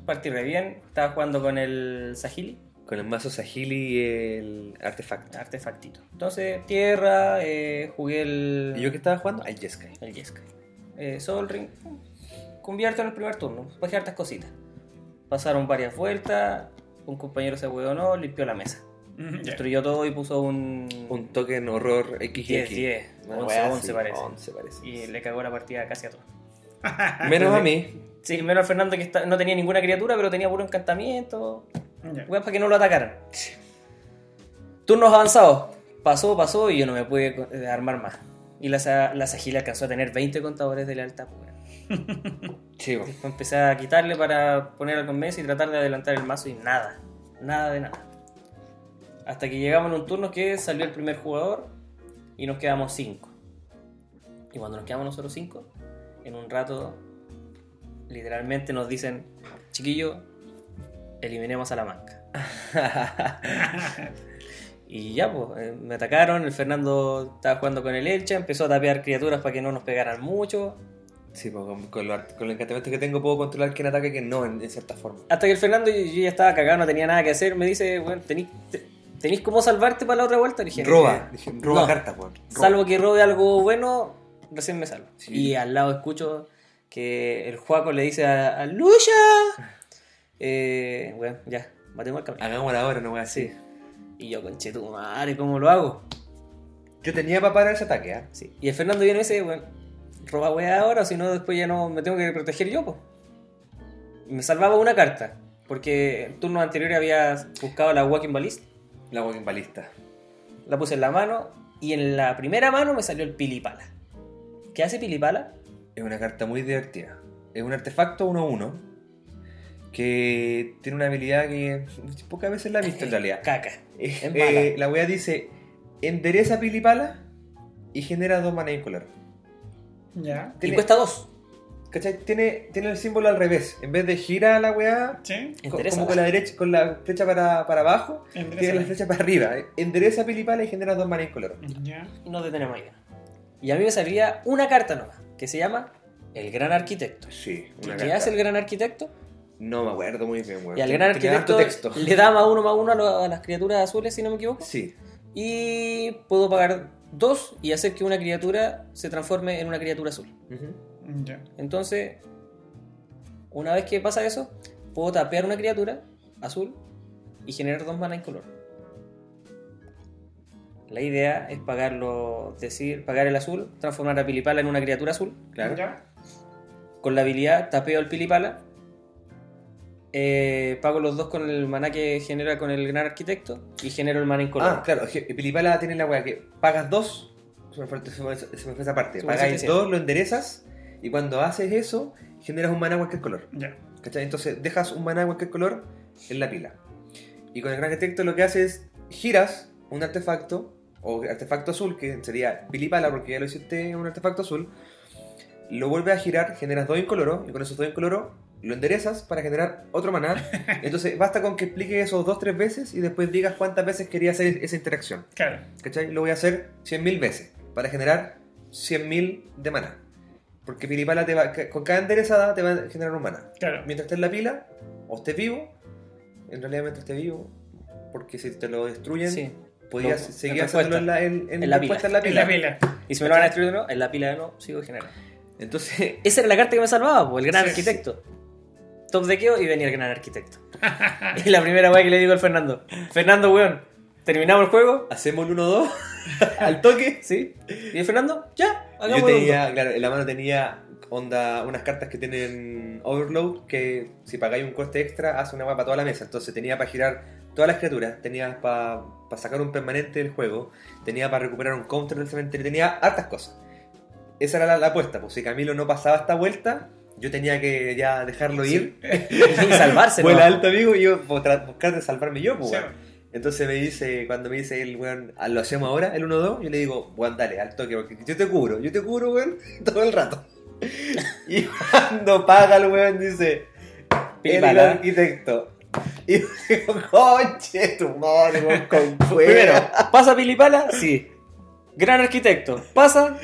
Partí re bien. Estaba jugando con el Sahili. Con el mazo Sahili y el artefacto. Artefactito. Entonces, tierra. eh, jugué el. ¿Y yo que estaba jugando? Al Jeskai. El Jeskai. Eh, Sol Ring. Convierto en el primer turno. Bajé hartas cositas. Pasaron varias vueltas. Un compañero se no limpió la mesa. Destruyó todo y puso un. Un token horror XX. 10, 10. Una 11, wea 11 así, parece. 11 parece. Y le cagó la partida casi a todos. Menos a mí. Sí, menos a Fernando que está- no tenía ninguna criatura, pero tenía puro encantamiento. Ya. Weas para que no lo atacaran. Turnos avanzados. Pasó, pasó y yo no me pude eh, armar más. Y la, la Sagila alcanzó a tener 20 contadores de lealtad. pues, po. Después empecé a quitarle para poner algo en mesa y tratar de adelantar el mazo y nada. Nada de nada. Hasta que llegamos en un turno que salió el primer jugador y nos quedamos 5. Y cuando nos quedamos nosotros cinco, en un rato, literalmente nos dicen, chiquillo, eliminemos a la manca. y ya, pues, eh, me atacaron, el Fernando estaba jugando con el Elcha, empezó a tapear criaturas para que no nos pegaran mucho. Sí, pues con, con, lo- con el encantamiento que tengo puedo controlar quién ataca y quién no, en, en cierta forma. Hasta que el Fernando, yo, yo ya estaba cagado, no tenía nada que hacer, me dice, bueno, ¿tenís, te- ¿tenís cómo salvarte para la otra vuelta? Dije, Roba, "Eh, dije, roba no. weón. roba. Salvo que robe algo bueno, recién me salvo. Sí. Y al lado escucho que el Juaco le dice a, a Lucha, eh, bueno, ya, matemos al camino. Hagámosla ahora, no voy a Sí. decir. Y yo, conche tu madre, ¿cómo lo hago? Yo tenía para parar ese ataque, ¿ah? Sí. Y el Fernando viene y dice, bueno, roba weá ahora, si no, después ya no me tengo que proteger yo, pues. Me salvaba una carta, porque en turno anterior había buscado la Walking Ballista, La Walking Balista. la puse en la mano, y en la primera mano me salió el Pilipala. ¿Qué hace Pilipala? Es una carta muy divertida. Es un artefacto 1-1 que tiene una habilidad que pocas veces la he visto en realidad. Caca. Eh, eh, la wea dice: endereza Pilipala y genera dos mana incolor. Ya. Y cuesta dos. ¿Cachai? Tiene, tiene el símbolo al revés. En vez de gira la weá, Sí. co- Endereza. como con la derecha, con la flecha para, para abajo, Endereza. tiene la flecha para arriba. Endereza Pilipala y genera dos mana incolor. Ya. Y nos detenemos ahí. Y a mí me salía una carta nomás, que se llama El Gran Arquitecto. Sí, ¿Y una qué carta. hace el Gran Arquitecto? No me acuerdo muy bien, weón. Y al Gran Arquitecto texto. le da más uno más uno a, lo- a las criaturas azules, si no me equivoco. Sí. Y puedo pagar dos y hacer que una criatura se transforme en una criatura azul. Ujú. Entonces, una vez que pasa eso, puedo tapear una criatura azul y generar dos mana incolor. La idea es pagarlo, decir, pagar el azul, transformar a Pilipala en una criatura azul. Claro. Ya. Con la habilidad tapeo al Pilipala. eh, pago los dos con el maná que genera con el gran arquitecto y genero el mana incolor. Ah, claro, Pilipala tiene la weá que pagas dos, se me fue, se me- se me fue esa parte, pagáis dos, lo enderezas y cuando haces eso generas un maná cualquier color. Ya. ¿Cachai? Entonces dejas un maná cualquier color en la pila. Y con el gran arquitecto lo que haces es giras un artefacto, o artefacto azul, que sería Pilipala porque ya lo hiciste un artefacto azul, lo vuelves a girar, generas dos incoloros, y con esos dos incoloros lo enderezas para generar otro maná. Entonces basta con que expliques esos dos, tres veces y después digas cuántas veces querías hacer esa interacción. Claro. ¿Cachai? Lo voy a hacer 100.000 veces para generar 100.000 de maná. Porque Pilipala te va, con cada enderezada te va a generar un maná. Claro. Mientras esté en la pila o estés vivo, en realidad mientras esté vivo, porque si te lo destruyen, Sí. podías Lo- seguir en haciéndolo en la, en, en En la pila. en la En pila. la pila. Y si me lo van a destruir de nuevo, en la pila de nuevo sigo generando. Entonces, Esa era la carta que me salvaba, pues, el gran Sí, arquitecto. Top dequeo y venía el gran arquitecto. y la primera weá que le digo al Fernando: Fernando, weón, ¿terminamos el juego? hacemos el 1-2 al toque. ¿Sí? ¿Y el Fernando? Ya, Yo tenía, claro, en la mano tenía onda, unas cartas que tienen overload que si pagáis un coste extra hace una mapa para toda la mesa. Entonces tenía para girar todas las criaturas, tenía para sacar un permanente del juego, tenía para recuperar un counter del cementerio, tenía hartas cosas. Esa era la, la apuesta, pues si Camilo no pasaba esta vuelta, yo tenía que ya dejarlo ir. y salvarse, Fue alto amigo y yo pues, buscar de salvarme yo, pues, Sí. weón. Entonces me dice, cuando me dice el weón, "Ah, lo hacemos ahora, el 1-2, yo le digo, weón, dale, al toque, porque yo te cubro, yo te cubro, weón, todo el rato. Y cuando paga el weón, dice, el arquitecto. Y yo digo, conche, tu madre, weón, con Primero, fuera. ¿pasa Pilipala? Sí. Gran arquitecto. ¿Pasa?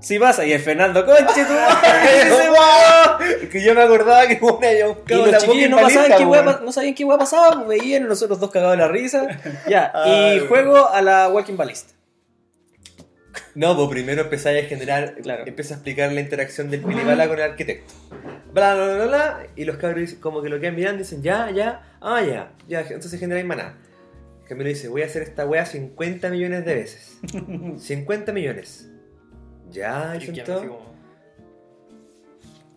Sí pasa. Y el Fernando, conche tu madre, que yo me acordaba que weón había Y buscado los chiquillos no, pasaban qué no sabían qué hueá pasaba, pues veían nosotros dos cagados de la risa. Ya, Ay, y juego a la Walking Ballista. No, pues primero empezáis a generar, Claro. empieza a explicar la interacción del Pilipala con el arquitecto. Bla, bla, bla, bla, y los cabros dicen- como que lo quedan mirando y dicen, ya, ya, ah, ya, ya, entonces generáis maná. Camilo dice, voy a hacer esta wea 50 millones de veces. 50 millones. Ya, dicen todos.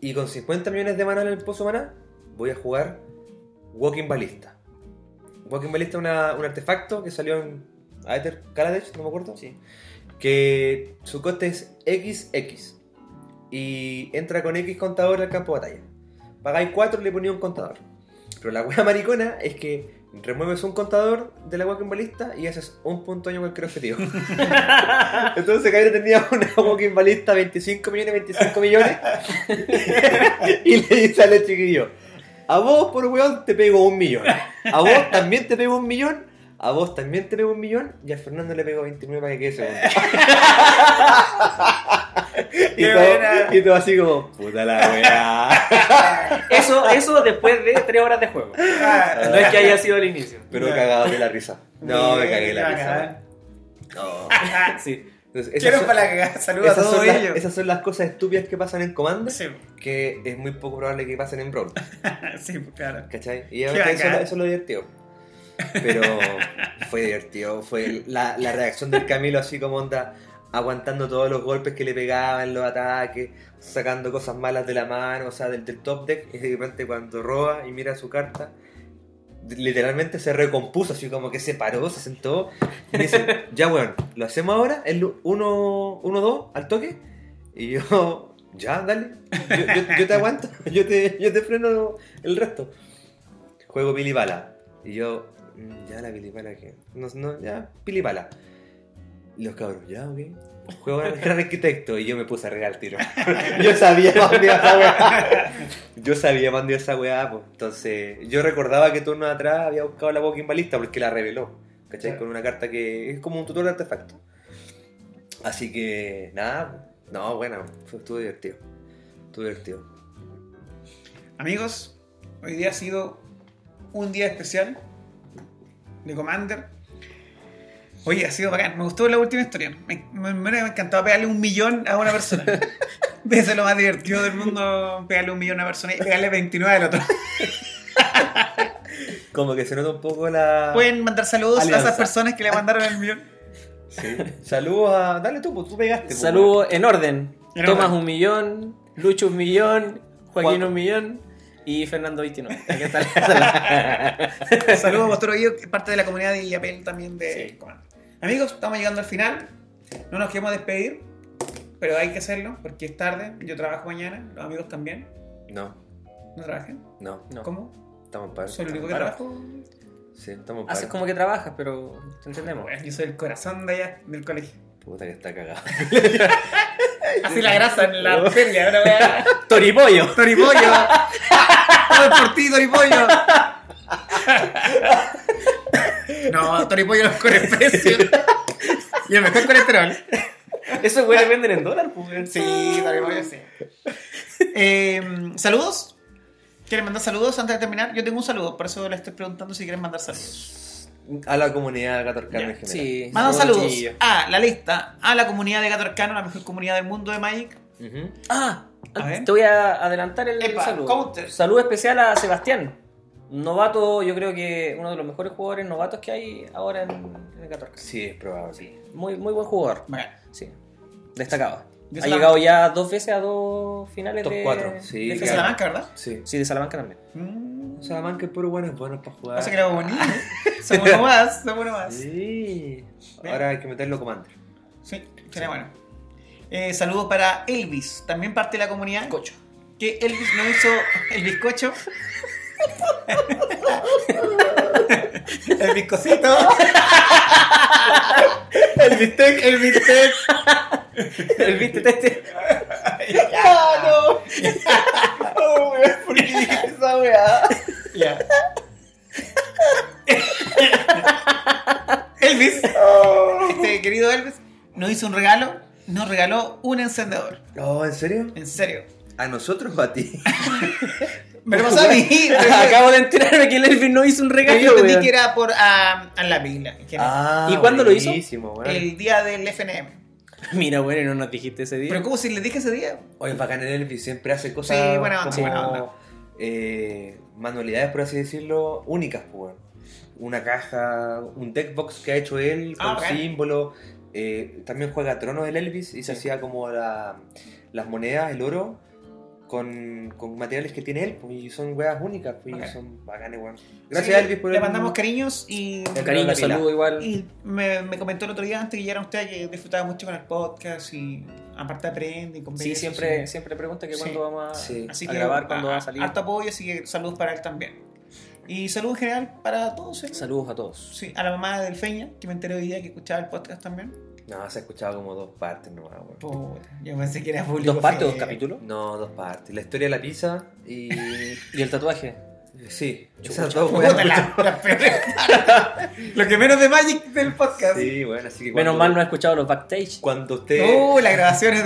Y con 50 millones de maná en el pozo maná, voy a jugar Walking Ballista. Walking Ballista es un artefacto que salió en Aether Kaladesh, no me acuerdo Sí. que su coste es XX y entra con X contador al campo de batalla. Pagáis 4 y le ponía un contador. Pero la wea maricona es que remueves un contador de la walking balista y haces un punto año cualquier objetivo. Entonces Cairo tenía una walking balista 25 millones, 25 millones. y le dice al chiquillo, a vos por weón te pego un millón. A vos también te pego un millón. A vos también te pego un millón. Y a Fernando le pego 29 para que quede segundo. y, todo, y todo así como, puta la weá. Eso, eso después de 3 horas de juego. Ah, No es que haya sido el inicio. Pero cagado de la risa. No, me cagué de la risa. No. Sí. Entonces, Quiero son- para la cagada. Saludos a todos las, ellos. esas son las cosas estúpidas que pasan en Commander Sí, que es muy poco probable que pasen en Brawl. sí, claro. ¿Cachai? Y eso, eso es lo divertido. Pero fue divertido. Fue la, la reacción del Camilo así como onda, aguantando todos los golpes que le pegaban, los ataques, sacando cosas malas de la mano, o sea, del, del top deck. Y de repente cuando roba y mira su carta, literalmente se recompuso, así como que se paró, se sentó. Y dice, ya bueno, lo hacemos ahora, el 1-2 al toque. Y yo, ya, dale, yo, yo- yo te aguanto, yo te, yo te freno el resto. Juego pilipala. Y yo, "Mm, ya la pilipala que. No, no, ya, pilipala. Y los cabros, ya, ok. Juego al gran arquitecto. Y yo me puse a regar el tiro. yo sabía iba esa weá. Yo sabía iba esa weá, pues. Entonces, yo recordaba que turno atrás había buscado la Walking Balista porque la reveló. ¿Cachai? Claro. Con una carta que es como un tutor de artefacto. Así que, nada. No, bueno, fue, estuvo divertido. Estuvo divertido. Amigos, hoy día ha sido un día especial de Commander. Oye, ha sido bacán. Me gustó la última historia. Me, me, me encantado pegarle un millón a una persona. Eso es lo más divertido del mundo, pegarle un millón a una persona y pegarle 29 al otro. Como que se nota un poco la. Pueden mandar saludos a esas personas que le mandaron el millón. Sí. Saludos a. Dale tú, pues tú pegaste. pues, Saludos en orden. En Tomás orden. un millón, Lucho un millón, Joaquín Juan- un millón y Fernando 29. Aquí está la- Saludos a Bostoro Guido, que es parte de la comunidad de Yapel también de Sí. Amigos, estamos llegando al final. No nos queremos despedir, pero hay que hacerlo porque es tarde. Yo trabajo mañana, los amigos también. No, ¿No trabajan? no. No. ¿Cómo? Estamos para. ¿Soy el único que Paro. trabajo? Sí, estamos para. Haces como que trabajas, pero te entendemos. Bueno, yo soy el corazón de allá, del colegio. Puta que está cagado. Así la grasa en la feria, una weá. ¡Toripollo! Toripollo. Todo por ti, Toripollo. No, Toripollo no corre precio. Y el mejor colesterol. Esos güeyes venden en dólar, pues. Sí, Toripollo sí. Eh, ¿Saludos? ¿Quieren mandar saludos antes de terminar? Yo tengo un saludo, por eso le estoy preguntando si quieren mandar saludos. A la comunidad Gatorcana en general. Sí. Mandan saludos a la lista, a la comunidad de Gato Arcano, la mejor comunidad del mundo de Magic. Ujú. Ah, A te voy a adelantar el Epa, saludo. counter. Saludo especial a Sebastián. Novato, yo creo que uno de los mejores jugadores novatos que hay ahora en, en el 14. Sí, es probable. Sí. Muy, muy buen jugador. Sí. Destacado. De ha llegado ya dos veces a dos finales Top de. cuatro, sí, de. Salamanca, ¿verdad? Sí. Sí, de Salamanca también. Mm. Salamanca es puro bueno, es bueno para jugar. Pasa que era bonito. Somos uno más, somos uno más. Sí. Ahora hay que meterlo Commander. Sí, sería bueno. Eh, saludos para Elvis, también parte de la comunidad. Cocho. Que Elvis no hizo el bizcocho. el bizcocito. el bistec. El bistec. El viste este. ¡Ah, no! ¡Oh, weón! ¿Por qué dijiste esa weá? Ya. Elvis, este querido Elvis, nos hizo un regalo. Nos regaló un encendedor. No, ¿en serio? En serio. ¿A nosotros o a ti? Me lo pasó a mí. Acabo de enterarme que el Elvin no hizo un regalo. yo entendí que era por a, a la pila. Ah, ¿Y cuándo lo hizo? El día del FNM. Mira, bueno, no nos dijiste ese día. Pero ¿cómo si les dije ese día? Oye, bacán en Elvis siempre hace cosas Sí, buena onda, como buena onda. eh, manualidades, por así decirlo, únicas, pues. Una caja, un deck box que ha hecho él Ah, con bacán. símbolo. Eh, también juega Tronos el Elvis y se Sí. hacía como la- las monedas, el oro, con, con materiales que tiene él, pues, y son weas únicas, pues, y Bacán. son bacanes, weón. Gracias Sí, Elvis por Le el- mandamos cariños y, El- Cariño, saludo igual. y me, me comentó el otro día antes que ya era usted que disfrutaba mucho con el podcast y aparte aprende y. Sí, siempre, sí. siempre pregunta que Sí. cuándo vamos a, Sí. Así a que grabar, cuándo va a salir. Harto apoyo, así que saludos para él también. Y salud en general para todos. ¿eh? Saludos a todos. Sí, a la mamá del Feña, que me enteré hoy día que escuchaba el podcast también. No, se ha escuchado como dos partes nomás, weón. Puta, yo pensé que era público. ¿Dos partes o dos capítulos? No, dos partes. La historia de la pizza y. ¿Y el tatuaje? Sí, esas dos, partes. Lo que menos de Magic del podcast. Sí, bueno, así que. Menos cuando- mal no he escuchado los backstage. Cuando usted. Uh, las grabaciones.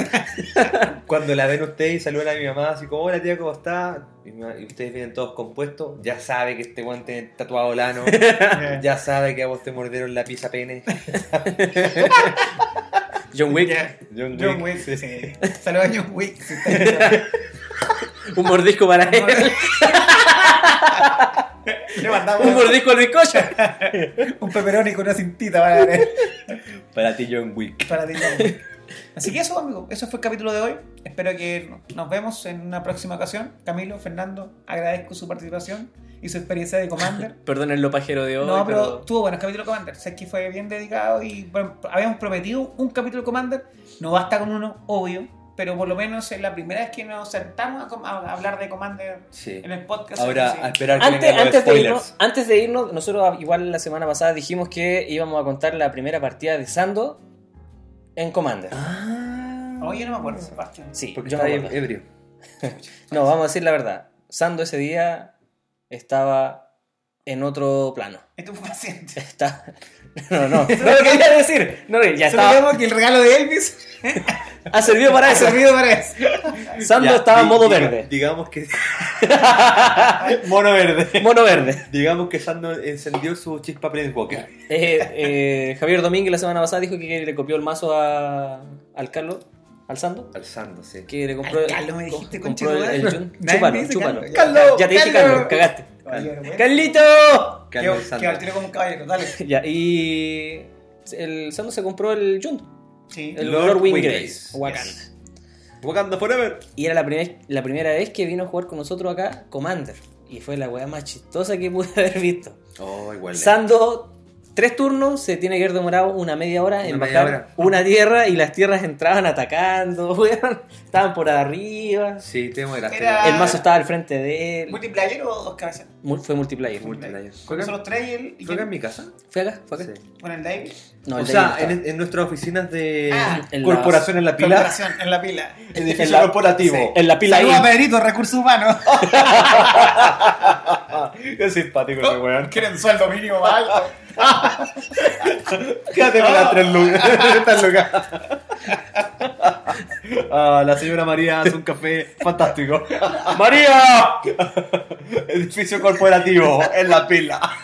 Cuando la ven usted y saludan a mi mamá, así como, hola tía, ¿cómo está? Y, mi mamá- y ustedes vienen todos compuestos, ya sabe que este guante tiene tatuado lano, ya sabe que a vos te mordieron la pizza pene. John Wick. Ya. John John Wick, Wick, sí. Saludos a John Wick. si. Un mordisco para él. Le mandamos Un mordisco al bizcocho. un pepperoni con una cintita para, Para ti, John Wick. para ti. John Wick. Así que eso, amigo, eso fue el capítulo de hoy. Espero que nos vemos en una próxima ocasión. Camilo, Fernando, agradezco su participación y su experiencia de Commander. Perdonen lo pajero de hoy. No, pero pero tuvo buenos capítulos de Commander. Sé que fue bien dedicado y bueno, habíamos prometido un capítulo de Commander. No basta con uno, obvio. Pero por lo menos es la primera vez que nos sentamos a, hablar de Commander Sí. en el podcast. Ahora, Sí. a esperar que Antes, vengan los antes, de irnos, antes de irnos, nosotros igual la semana pasada dijimos que íbamos a contar la primera partida de Sando en Commander. Oye, no me acuerdo esa parte. Sí, Porque yo está me ebrio. No, vamos a decir la verdad. Sando ese día estaba en otro plano. Fue paciente. Está... No, no, no lo quería decir. No, ya estaba. que el regalo de Elvis Ha servido para ha eso. servido para eso. Sando Ya, estaba en modo diga- verde. Digamos que. Mono verde. Mono verde. Digamos que Sando encendió su chispa Planeswalker. Eh, eh, Javier Domínguez la semana pasada dijo que le copió el mazo a, al Carlos, al Sando. Alzando, sí. Que le compró, Al Carlos me dijiste, compró el, Jun. Chúpalo, chúpalo. Carlos. Ya te dije Carlos. Carlos, cagaste. Oye, bueno. ¡Carlito! Que, al tiro como un caballero, dale. Ya, y el Sando se compró el Jun, Sí. el Lord Lord. Windgrace, Wakanda. Yes. Wakanda Forever. Y era la, primer- la primera vez que vino a jugar con nosotros acá Commander. Y fue la weá más chistosa que pude haber visto. Oh, igual. Sando, tres turnos, se tiene que haber demorado una media hora en Una media bajar hora. una tierra y las tierras entraban atacando, weón. Estaban por arriba. Sí. Era- El mazo estaba al frente de él. ¿Multiplayer o dos cabezas? Mu- Fue multiplayer. Multiplayer. ¿Juegan solo tres y el, y ¿Fue acá en el- mi casa? ¿Fue acá? ¿Fue acá? Sí. con el David? No, o el sea, David en, en nuestras oficinas de Ah, en Corporación en la Pila. Corporación, en la pila. Edificio en la- corporativo. Sí. En la pila Saludos a. Pedrito, recursos humanos. Qué simpático ese weón. Quieren sueldo mínimo más alto. Quédate con las tres lucas. Estas lucas. Ah, la señora María hace un café fantástico. ¡María! Edificio corporativo en la pila.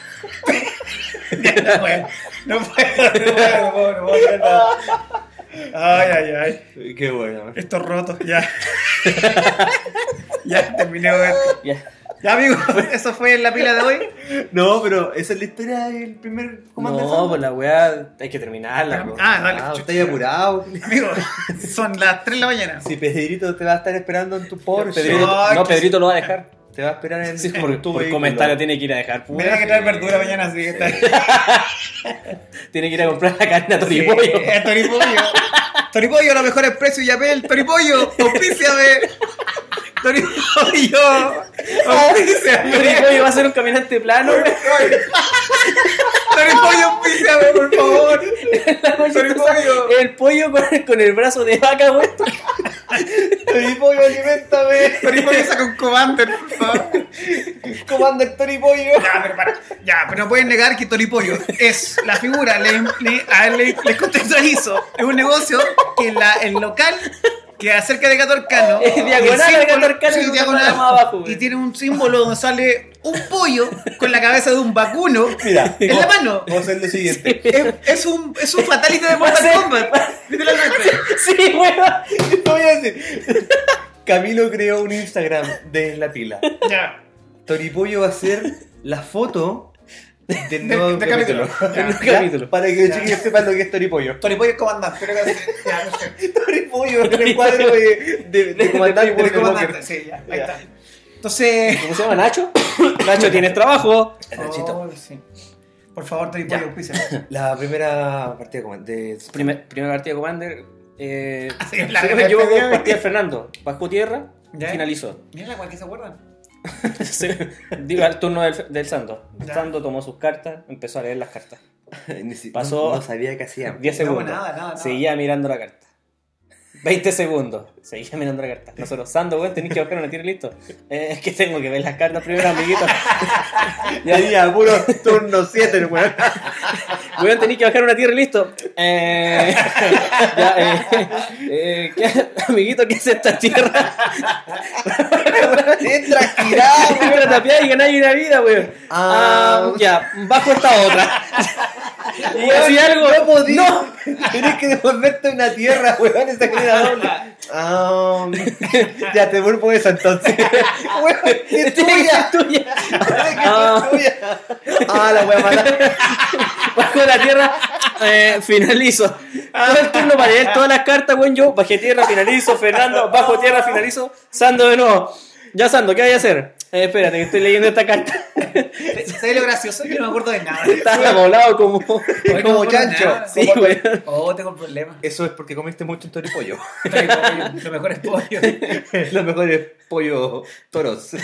No puedo, no puedo, no puedo, no puedo, no puedo, no. Ay, ay, ay. Qué bueno. Estos rotos, ya. ya terminé de ver. Ya. Ya, amigos, eso fue en la pila de hoy. No, pero esa es la historia del primer comando. No, pues la weá hay que terminarla. po. Ah, dale. Ah, estoy apurado. Amigos, son las 3 de la mañana. Si Pedrito te va a estar esperando en tu Porsche, Pedrito, no, que Pedrito lo va a dejar. Te va a esperar en, Sí, en por, tu por vehículo. comentario tiene que ir a dejar. Me tiene que traer verdura mañana, así que está. Tiene que ir a comprar la carne a Sí, Toripollo. eh, Toripollo. Toripollo, los mejores precios y Apple. Toripollo, auspíciame. Toripollo, auspíciame. Toripollo va a ser un caminante plano. Toripollo, auspíciame, por favor. Toripollo. El pollo con, con el brazo de vaca, güey. Toripollo, alimentame. Toripollo saca un commander, por favor. Commander Toripollo. Ya, pero para. Ya, pero no pueden negar que Toripollo es la figura, le, le, a él le, les contextualizo. Es un negocio que la, el local queda cerca de Catorcano. Es diagonal al Catorcano sí, y diagonal. más abajo. Y tiene un símbolo donde sale un pollo con la cabeza de un vacuno Mira, en la mano. Vamos a hacer lo siguiente. Es, es un, es un fatality de Mortal. Kombat. Literalmente. Sí, güey. Te voy a decir. Camilo creó un Instagram de la pila. Ya. Toripollo va a ser la foto De- nuevo de capítulo. capítulo. Ya. ¿Ya? capítulo. Para que los chiquillos sepan lo que es Toripollo. Toripollo es comandante. Toripollo es el cuadro de, de, de comandante De de comandante, Walker. sí, ya. Ahí Ya. está. Entonces. ¿Cómo se llama? Nacho. Nacho, ¿tienes trabajo? El Nachito. Oh, sí. Por favor, Toripollo, auspíciame. La primera partida de Primer, primera partida de Commander. Eh, despedida, partida de Fernando. Bajó tierra, Ya. finalizó. Mira la cual que se acuerdan. Se- Digo, al turno del, del Sando. Ya. Sando tomó sus cartas, empezó a leer las cartas. Pasó- No, no sabía qué hacía. 10 No, segundos. nada, nada, nada. Seguía mirando la carta. 20 segundos. Seguía mirando la carta. Nosotros, Sando, weón, tenés que bajar una tira y listo. Eh, es que tengo que ver las cartas primero, amiguito. Ya día, puro turno 7, weón. Weón, tenés que bajar una tierra y listo. Eh, ya, eh, eh, ¿qué- amiguito, ¿qué es esta tierra? Entra girado. Entra tapiada y ganáis una vida, weón. Ah. Ah, ya, bajo esta otra. Y así algo. No podí. Tenés que devolverte una tierra, weón. Esa querida doble. Ah, ya te vuelvo esa entonces. Weón, es tuya. tuya. Ah, tuya. Ah, la voy a matar. Bajo la tierra, eh, finalizo. Todo el turno para leer todas las cartas, weón. Yo bajé tierra, finalizo. Fernando, bajo tierra, finalizo. Sando de nuevo. Ya, Sando, ¿qué hay que hacer? Eh, espérate, que estoy leyendo esta carta. ¿Sabes lo gracioso? Yo no me acuerdo de nada. Estaba amoblado como. Hoy como chancho. nada. Sí, Como- weón. Oh, tengo un problema. Eso es porque comiste mucho en toripollo. Lo mejor es pollo. Lo mejor es pollo toros.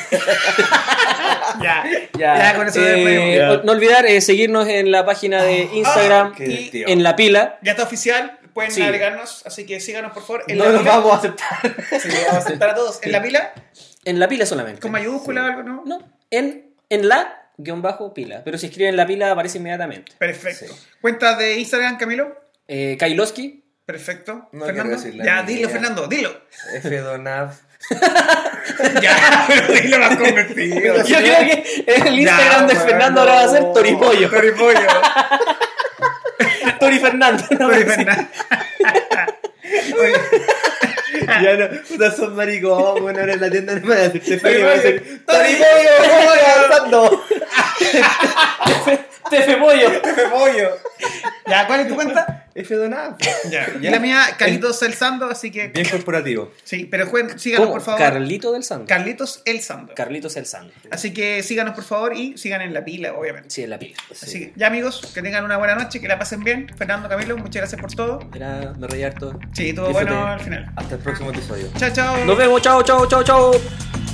Ya, Ya, ya, con eso eh, despedimos. no olvidar eh, seguirnos en la página de Instagram y divertido. en la pila. Ya está oficial, pueden Sí. agregarnos, así que síganos por favor. En No la nos pila. vamos a aceptar. Sí, vamos a aceptar a todos. En la pila, En la pila solamente. con mayúscula o algo, ¿no? No, en, en la guion bajo pila. Pero si escriben la pila aparece inmediatamente. Perfecto. ¿Cuenta de Instagram, Camilo? Eh, Kailoski. Perfecto. No Fernando. quiero decir la Ya, dilo, Fernando, dilo. F Donav. Ya, pero dilo más convencido. Yo creo que el Instagram de bueno. Fernando ahora va a ser Toripollo. Toripollo. Tori Fernando. no Tori Fernando. Ya no, puta son maricón, bueno, ahora en la tienda no me van a decir Tori me van a Pollo. decir voy avanzando. Tefe Pollo. Toripollo. Ya, ¿cuál es tu cuenta? F Donav. Ya. Y la mía, Carlitos El Sando, así que. Bien corporativo. Sí, pero jueguen, síganos ¿Cómo? por favor. Carlito del Santo. Carlitos El Sando. Carlitos el Santo. Así que síganos por favor y sigan en la pila, obviamente. Sí, en la pila. Así que ya amigos, que tengan una buena noche, que la pasen bien. Fernando, Camilo, muchas gracias por todo. Era, me reí harto. Sí, todo bueno al final. Hasta el próximo episodio. Chao, chao. Nos vemos. Chao, chao, chao, chao.